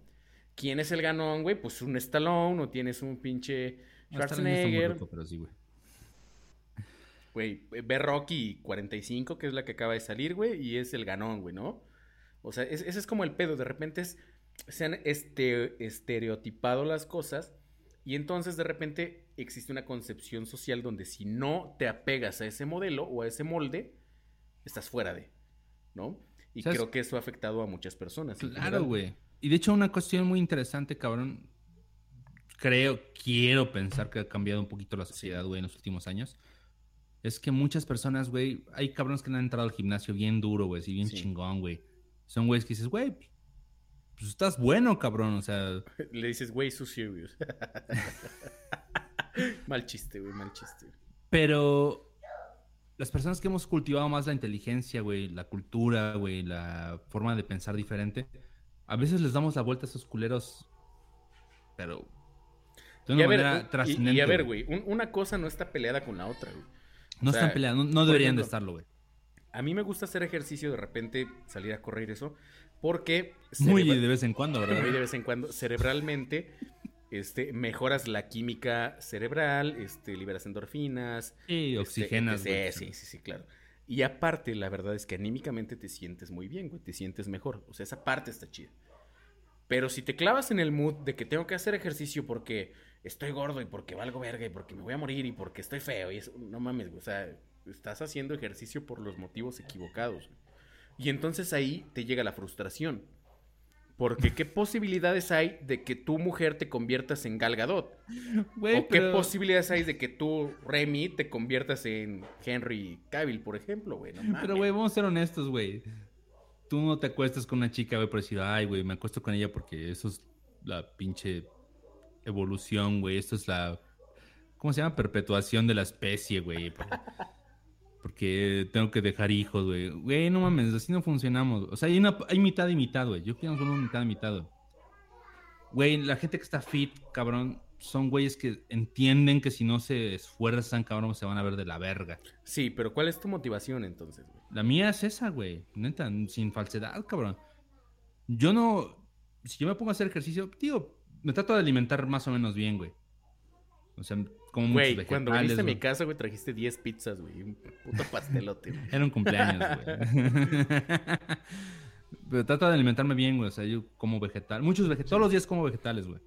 ¿Quién es el ganón, güey? Pues un Stallone o tienes un pinche Schwarzenegger. pero sí, güey. Güey, ve Rocky 45, que es la que acaba de salir, güey, y es el ganón, güey, ¿no? O sea, ese es como el pedo. De repente es, se han este, estereotipado las cosas y entonces de repente existe una concepción social donde si no te apegas a ese modelo o a ese molde, estás fuera de, ¿no? Y creo que eso ha afectado a muchas personas. Claro, güey. Y de hecho una cuestión muy interesante, cabrón. Creo, quiero pensar que ha cambiado un poquito la sociedad, güey, en los últimos años es que muchas personas, güey, hay cabrones que han entrado al gimnasio bien duro, güey, así bien chingón, güey. Son güeyes que dices, güey, pues estás bueno, cabrón, o sea. *laughs* Le dices, güey, so serious. *laughs* mal chiste, güey, mal chiste. Pero las personas que hemos cultivado más la inteligencia, güey, la cultura, güey, la forma de pensar diferente, a veces les damos la vuelta a esos culeros, pero de una y manera trascendente. Y, a ver, güey, una cosa no está peleada con la otra, güey. No están peleando, no, deberían de estarlo, güey. A mí me gusta hacer ejercicio, de repente salir a correr eso, porque... Muy de vez en cuando, ¿verdad? Muy de vez en cuando, cerebralmente, este, mejoras la química cerebral, este, liberas endorfinas. Y este, oxigenas. sí, sí, sí, sí, claro. Y aparte, la verdad es que anímicamente te sientes muy bien, güey, te sientes mejor. O sea, esa parte está chida. Pero si te clavas en el mood de que tengo que hacer ejercicio porque estoy gordo y porque valgo verga y porque me voy a morir y porque estoy feo y eso, no mames, güey, o sea, estás haciendo ejercicio por los motivos equivocados. Y entonces ahí te llega la frustración. Porque qué posibilidades hay de que tu mujer te conviertas en Galgadot? ¿O qué posibilidades hay de que tú, Remy, te conviertas en Henry Cavill, por ejemplo, güey? pero, güey, vamos a ser honestos, güey. Tú no te acuestas con una chica, güey, por decir, ay, güey, me acuesto con ella porque eso es la pinche evolución, güey. Esto es la. ¿Cómo se llama? Perpetuación de la especie, güey. Porque, tengo que dejar hijos, güey. Güey, no mames, así no funcionamos. O sea, hay, una, hay mitad y mitad, güey. Yo quiero solo mitad y mitad, güey. la gente que está fit, cabrón, son güeyes que entienden que si no se esfuerzan, cabrón, se van a ver de la verga. Sí, pero ¿cuál es tu motivación entonces, güey? La mía es esa, güey. Neta, sin falsedad, cabrón. Yo no. Si yo me pongo a hacer ejercicio, tío, me trato de alimentar más o menos bien, güey. O sea, como muchos Güey, cuando viniste a mi casa, güey, trajiste 10 pizzas, güey. Un puto pastelote, güey. *laughs* Era un cumpleaños, güey. *laughs* Pero trato de alimentarme bien, güey. O sea, yo como vegetal. Muchos vegetales. Todos los días como vegetales, güey.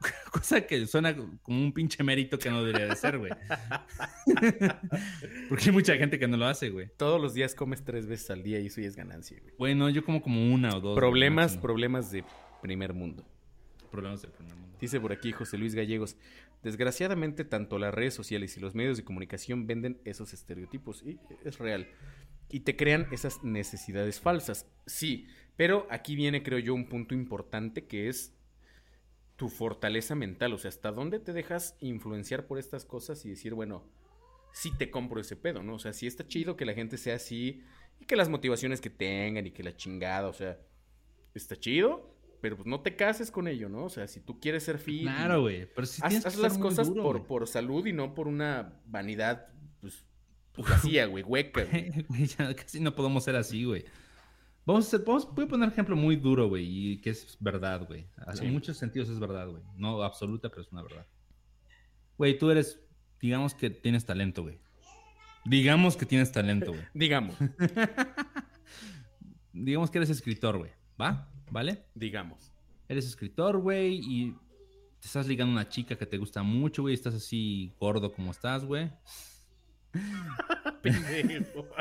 *laughs* Cosa que suena como un pinche mérito que no debería de ser, güey. Porque hay mucha gente que no lo hace, güey. Todos los días comes tres veces al día y eso ya es ganancia, güey. Bueno, yo como como una o dos. Problemas, problemas de primer mundo problemas del primer mundo. Dice por aquí José Luis Gallegos. Desgraciadamente, tanto las redes sociales y los medios de comunicación venden esos estereotipos. Y es real. Y te crean esas necesidades falsas. Sí, pero aquí viene, creo yo, un punto importante que es tu fortaleza mental. O sea, hasta dónde te dejas influenciar por estas cosas y decir, bueno, sí te compro ese pedo, ¿no? O sea, sí está chido que la gente sea así y que las motivaciones que tengan y que la chingada, o sea, está chido, pero pues no te cases con ello, ¿no? O sea, si tú quieres ser fit. Claro, güey. Pero si haz, las cosas por, por salud y no por una vanidad, pues, pues *laughs* vacía, güey, hueca. *laughs* Güey. ya casi no podemos ser así, güey. Vamos a hacer, vamos, voy a poner un ejemplo muy duro, güey, y que es verdad, güey. En muchos sentidos es verdad, güey. No absoluta, pero es una verdad. Güey, tú eres, digamos que tienes talento, güey. Digamos que tienes talento, güey. *laughs* digamos. digamos que eres escritor, güey. ¿Va? ¿Vale? Digamos. Eres escritor, güey, y te estás ligando a una chica que te gusta mucho, güey, estás así gordo como estás, güey. *laughs* Pendejo. *laughs*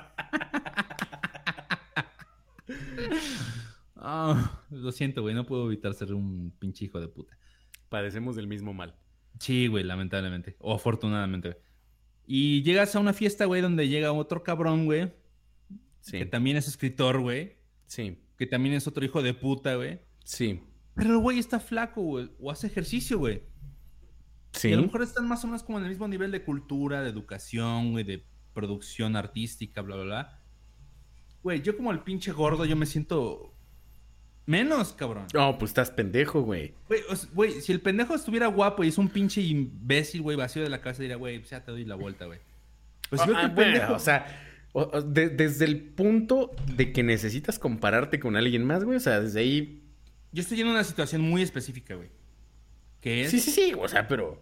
Ah, lo siento, güey, no puedo evitar ser un pinche hijo de puta. Padecemos del mismo mal. Sí, güey, lamentablemente. O afortunadamente. Y llegas a una fiesta, güey, donde llega otro cabrón, güey. Sí. Que también es escritor, güey. Sí que también es otro hijo de puta, güey. Sí. Pero el güey está flaco, güey, o hace ejercicio, güey. Sí. Y a lo mejor están más o menos como en el mismo nivel de cultura, de educación, güey, de producción artística, bla, bla, bla. Güey, yo como el pinche gordo, yo me siento menos, cabrón. No, pues estás pendejo, güey. Güey, si el pendejo estuviera guapo y es un pinche imbécil, güey, vacío de la casa, diría, güey, pues ya te doy la vuelta, güey. Pues yo ah, pendejo. O sea, desde el punto de que necesitas compararte con alguien más, güey, o sea, desde ahí. Yo estoy en una situación muy específica, güey. Que es. Sí, sí, sí, o sea, pero.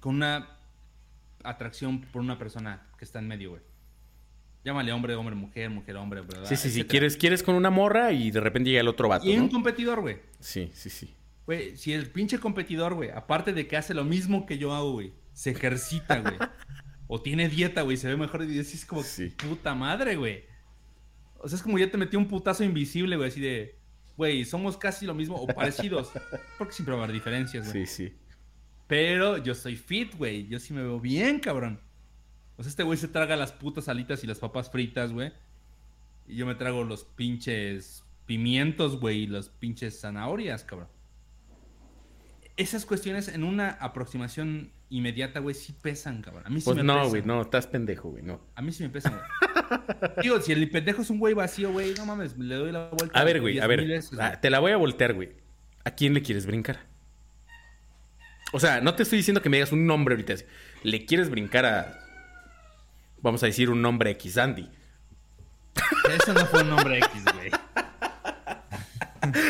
Con una atracción por una persona que está en medio, güey. Llámale hombre, hombre, mujer, mujer, hombre, ¿verdad? Sí, sí, sí. Quieres, quieres con una morra y de repente llega el otro vato. Y un competidor, güey. Sí, sí, sí. Güey, si el pinche competidor, güey, aparte de que hace lo mismo que yo hago, güey, se ejercita, güey. *laughs* o tiene dieta, güey, se ve mejor y es como puta madre, güey. O sea, es como ya te metí un putazo invisible, güey, así de, güey, somos casi lo mismo o parecidos. *laughs* porque siempre va a haber diferencias, güey. Sí, sí. Pero yo soy fit, güey. Yo sí me veo bien, cabrón. O sea, este güey se traga las putas alitas y las papas fritas, güey. Y yo me trago los pinches pimientos, güey, y las pinches zanahorias, cabrón. Esas cuestiones en una aproximación inmediata, güey, sí pesan, cabrón. A mí sí pues me no, güey, no, estás pendejo, güey, no. A mí sí me pesan, güey. *laughs* Digo, si el pendejo es un güey vacío, güey, no mames, le doy la vuelta. A ver, güey, a ver. Ah, te la voy a voltear, güey. ¿A quién le quieres brincar? O sea, no te estoy diciendo que me digas un nombre ahorita. Le quieres brincar a vamos a decir un nombre X, Andy. Eso no fue un nombre X, güey. *laughs*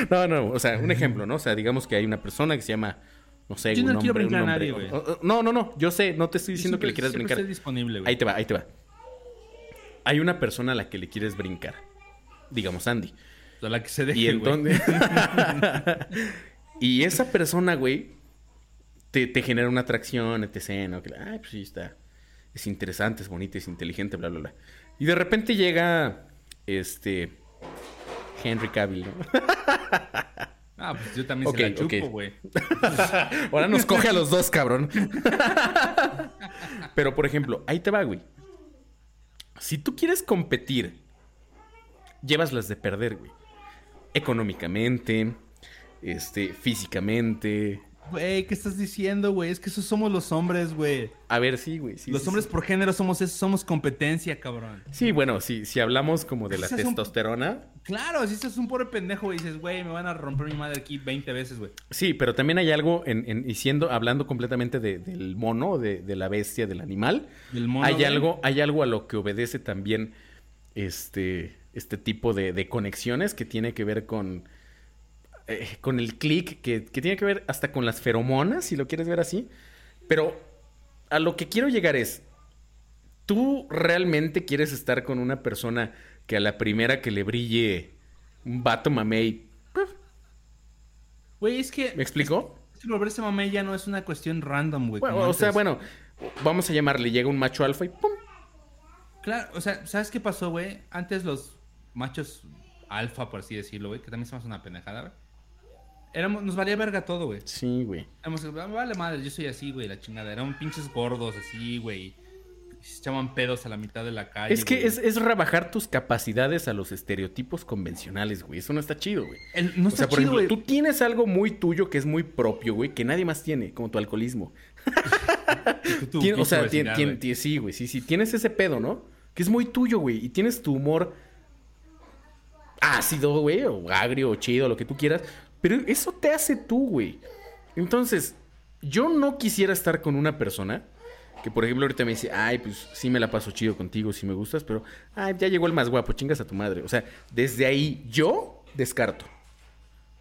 No, no, o sea, un ejemplo, ¿no? O sea, digamos que hay una persona que se llama, no sé, yo no quiero brincar a nadie, güey. No, no, no, yo sé, no te estoy diciendo que le quieras brincar. Estoy disponible, güey. Ahí te va, ahí te va. Hay una persona a la que le quieres brincar. Digamos, Andy. A la que se deje, Y entonces... *laughs* y esa persona, güey, te, te genera una atracción, etc. ¿no? Que, ay, pues sí, está es interesante, es bonita, es inteligente, bla, bla, bla. Y de repente llega este Henry Cavill, ¿no? *laughs* Ah, pues yo también se la chupo, güey. *laughs* Ahora nos coge a los dos, cabrón. *laughs* Pero, por ejemplo, ahí te va, güey. Si tú quieres competir, llevas las de perder, güey. Económicamente, este, físicamente, Güey, ¿qué estás diciendo, güey? Es que esos somos los hombres, güey. A ver, sí, güey. los hombres por género somos eso, somos competencia, cabrón. Sí, bueno, sí, si hablamos como de la testosterona. Claro, si estás un pobre pendejo y dices, güey, me van a romper mi madre aquí 20 veces, güey. Sí, pero también hay algo, en, y siendo, hablando completamente del mono, de, la bestia, del animal. Del mono, hay algo, hay algo a lo que obedece también este, este tipo de conexiones que tiene que ver con eh, con el click que, tiene que ver hasta con las feromonas, si lo quieres ver así. Pero a lo que quiero llegar es, ¿tú realmente quieres estar con una persona que a la primera que le brille un vato mamey... Güey, es que... ¿Me explico? Es, que volverse mamey ya no es una cuestión random, güey. o sea, bueno, vamos a llamarle, llega un macho alfa y ¡pum! Claro, o sea, ¿sabes qué pasó, güey? Antes los machos alfa, por así decirlo, güey, que también somos una pendejada, güey nos valía verga todo, güey. Sí, güey. vale madre, yo soy así, güey, la chingada. Eran pinches gordos así, güey. Se echaban pedos a la mitad de la calle. Es que es, rebajar tus capacidades a los estereotipos convencionales, güey. Eso no está chido, güey. no está o sea, por ejemplo, tú tienes algo muy tuyo que es muy propio, güey, que nadie más tiene, como tu alcoholismo. *laughs* o sea, sí, güey, sí, sí. Tienes ese pedo, ¿no? Que es muy tuyo, güey. Y tienes tu humor ácido, güey, o agrio, o chido, lo que tú quieras. Pero eso te hace tú, güey. Entonces, yo no quisiera estar con una persona que, por ejemplo, ahorita me dice, ay, pues sí me la paso chido contigo, sí me gustas, pero, ay, ya llegó el más guapo, chingas a tu madre. O sea, desde ahí yo descarto.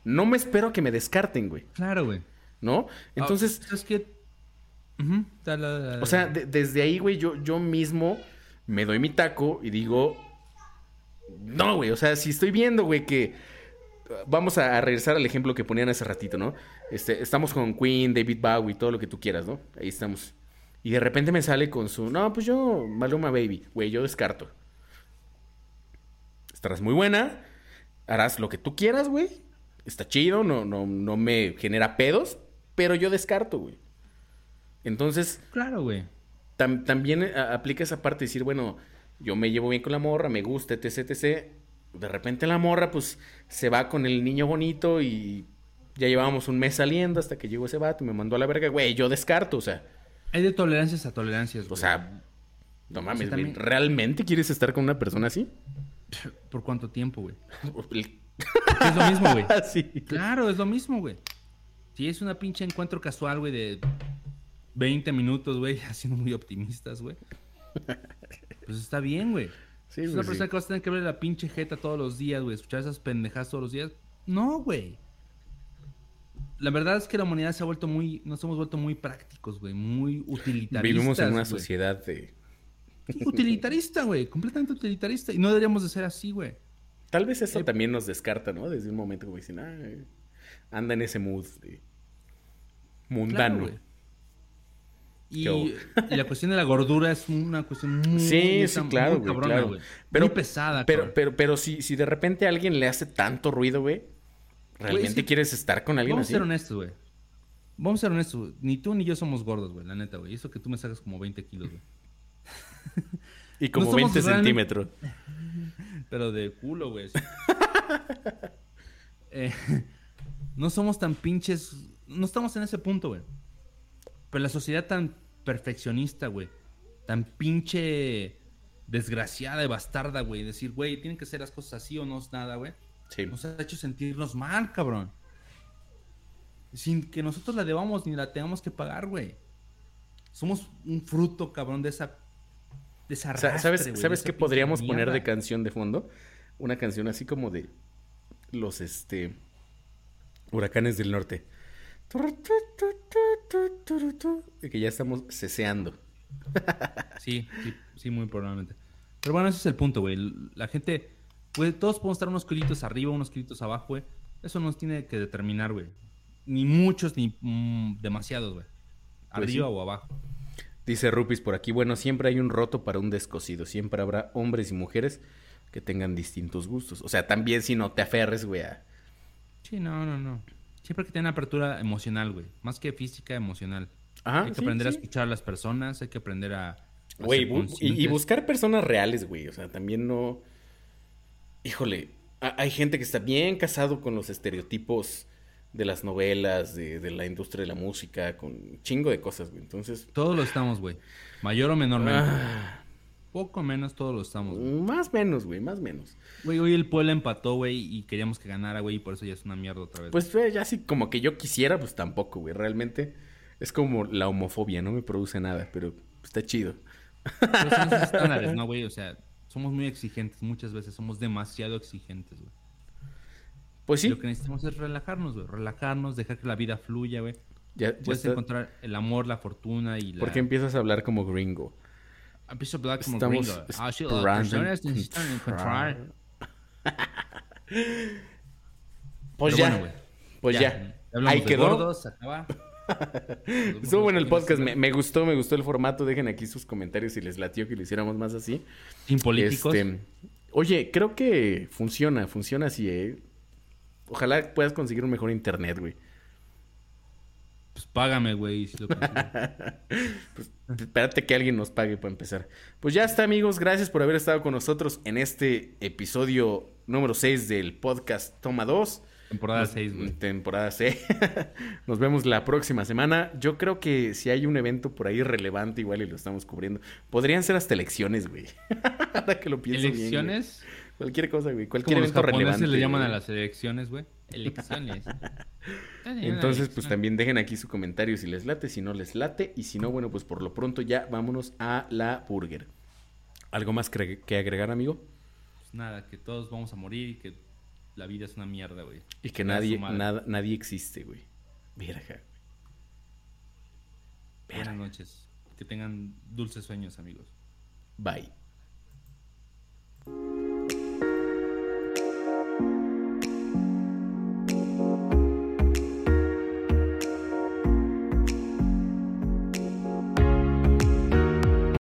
No me espero a que me descarten, güey. Claro, güey. ¿No? Entonces. es que. O sea, desde ahí, güey, yo, yo mismo me doy mi taco y digo. No, güey. O sea, si estoy viendo, güey, que vamos a, regresar al ejemplo que ponían hace ratito, ¿no? Este, estamos con Queen, David Bowie, todo lo que tú quieras, ¿no? Ahí estamos. Y de repente me sale con su, no, pues yo, Maluma Baby, güey, yo descarto. Estarás muy buena, harás lo que tú quieras, güey. Está chido, no, no, no me genera pedos, pero yo descarto, güey. Entonces. Claro, güey. también eh, aplica esa parte de decir, bueno, yo me llevo bien con la morra, me gusta, etc, etc de repente la morra pues se va con el niño bonito y Ya llevábamos un mes saliendo hasta que llegó ese vato y me mandó a la verga. Güey, yo descarto, o sea. Hay de tolerancias a tolerancias, O güey. sea, no mames, también- ¿realmente quieres estar con una persona así? *laughs* ¿Por cuánto tiempo, güey? *laughs* Es lo mismo, güey. *laughs* sí. Claro, es lo mismo, güey. Si es una pinche encuentro casual, güey, de 20 minutos, güey, haciendo muy optimistas, güey. Pues está bien, güey. Sí, es güey, una sí. persona que vas a tener que ver la pinche jeta todos los días, güey. Escuchar esas pendejadas todos los días. No, güey. La verdad es que la humanidad se ha vuelto muy... Nos hemos vuelto muy prácticos, güey. Muy utilitaristas, Vivimos en una güey. sociedad de... Utilitarista, güey. Completamente utilitarista. Y no deberíamos de ser así, güey. Tal vez eso también nos descarta, ¿no? Desde un momento como dicen, ah, eh, anda en ese mood de mundano. Claro, güey. Y, la cuestión de la gordura es una cuestión muy, Sí, sí, claro, muy güey, cabrona, claro. güey. Pero- muy pesada, pero, pero, pero si, si de repente a alguien le hace tanto ruido, güey, ¿realmente quieres estar con alguien Vamos a ser honestos, güey. Vamos a ser honestos. güey. Ni tú ni yo somos gordos, güey, la neta, güey. Eso que tú me sacas como 20 kilos, güey. *laughs* Y como No somos 20 realmente- centímetros. *laughs* Pero de culo, güey. *laughs* Eh, no somos tan pinches. No estamos en ese punto, güey. Pero la sociedad tan perfeccionista, güey. Tan pinche desgraciada y bastarda, güey. Decir, güey, tienen que ser las cosas así o no es nada, güey. Sí. Nos ha hecho sentirnos mal, cabrón. Sin que nosotros la debamos ni la tengamos que pagar, güey. Somos un fruto, cabrón, de esa. De esa ¿Sabes, ¿sabes qué podríamos poner de canción de fondo? Una canción así como de los este huracanes del norte. Y que ya estamos ceseando. Sí, sí, sí, muy probablemente. Pero bueno, ese es el punto, güey. La gente, güey, todos podemos estar unos kilitos arriba, unos kilitos abajo, güey. Eso nos tiene que determinar, güey. Ni muchos, ni mm, demasiados, güey. Pues Arriba sí. o abajo. Dice Rupis por aquí, bueno, siempre hay un roto para un descosido. Siempre habrá hombres y mujeres que tengan distintos gustos. O sea, también si no te aferres, güey, a... Sí, no, no, no. Siempre hay que tener apertura emocional, güey. Más que física, emocional. Ajá, hay que sí, aprender a escuchar a las personas, hay que aprender a... Güey, y, buscar personas reales, güey. O sea, también no. Híjole, ha- hay gente que está bien casado con los estereotipos de las novelas, de, de la industria de la música, con un chingo de cosas, güey. Entonces, Todos lo estamos, güey. Mayor o menormente. ah, Poco menos todos lo estamos, güey. más menos, güey, más menos. Güey, hoy el pueblo empató, güey, y queríamos que ganara, güey, y por eso ya es una mierda otra vez. Pues eh, ya así como que yo quisiera, pues tampoco, güey. Realmente es como la homofobia, no me produce nada, pero está chido. Pero son esos *laughs* estándares, ¿no, güey? O sea, somos muy exigentes muchas veces, somos demasiado exigentes, güey. Pues Y sí, Lo que necesitamos es relajarnos, güey. Relajarnos, dejar que la vida fluya, güey. ya, ya Puedes está- encontrar el amor, la fortuna y la... ¿Por qué empiezas a hablar como gringo? A hablar como Estamos gringo. Ah, sí, las personas necesitan encontrar... *laughs* Pues ya, bueno, pues ya. Hablamos Ahí quedó. gordos, se acaba. *laughs* Estuvo bueno el podcast, me, me gustó, me gustó el formato. Dejen aquí sus comentarios si les latió que lo hiciéramos más así. Sin políticos. Este, oye, creo que funciona, funciona así, ¿eh? Ojalá puedas conseguir un mejor internet, güey. Pues págame, güey. si. *laughs* Pues, espérate que alguien nos pague para empezar. Pues ya está, amigos. Gracias por haber estado con nosotros en este episodio número 6 del podcast Toma 2. Temporada Nos- 6, güey. Temporada 6. *laughs* Nos vemos la próxima semana. Yo creo que si hay un evento por ahí relevante, igual y lo estamos cubriendo. Podrían ser hasta elecciones, güey. *laughs* Ahora que lo pienso bien. Elecciones. Cualquier cosa, güey. Cualquier los evento japoneses relevante. le llaman a las elecciones, güey. Elecciones. *laughs* Entonces, pues también dejen aquí su comentario si les late, si no les late. Y si no, bueno, pues por lo pronto ya vámonos a la burger. ¿Algo más que que agregar, amigo? Pues nada, que todos vamos a morir y que la vida es una mierda, güey. Y que nadie, nada, nadie existe, güey. Verga. Buenas noches. Que tengan dulces sueños, amigos. Bye.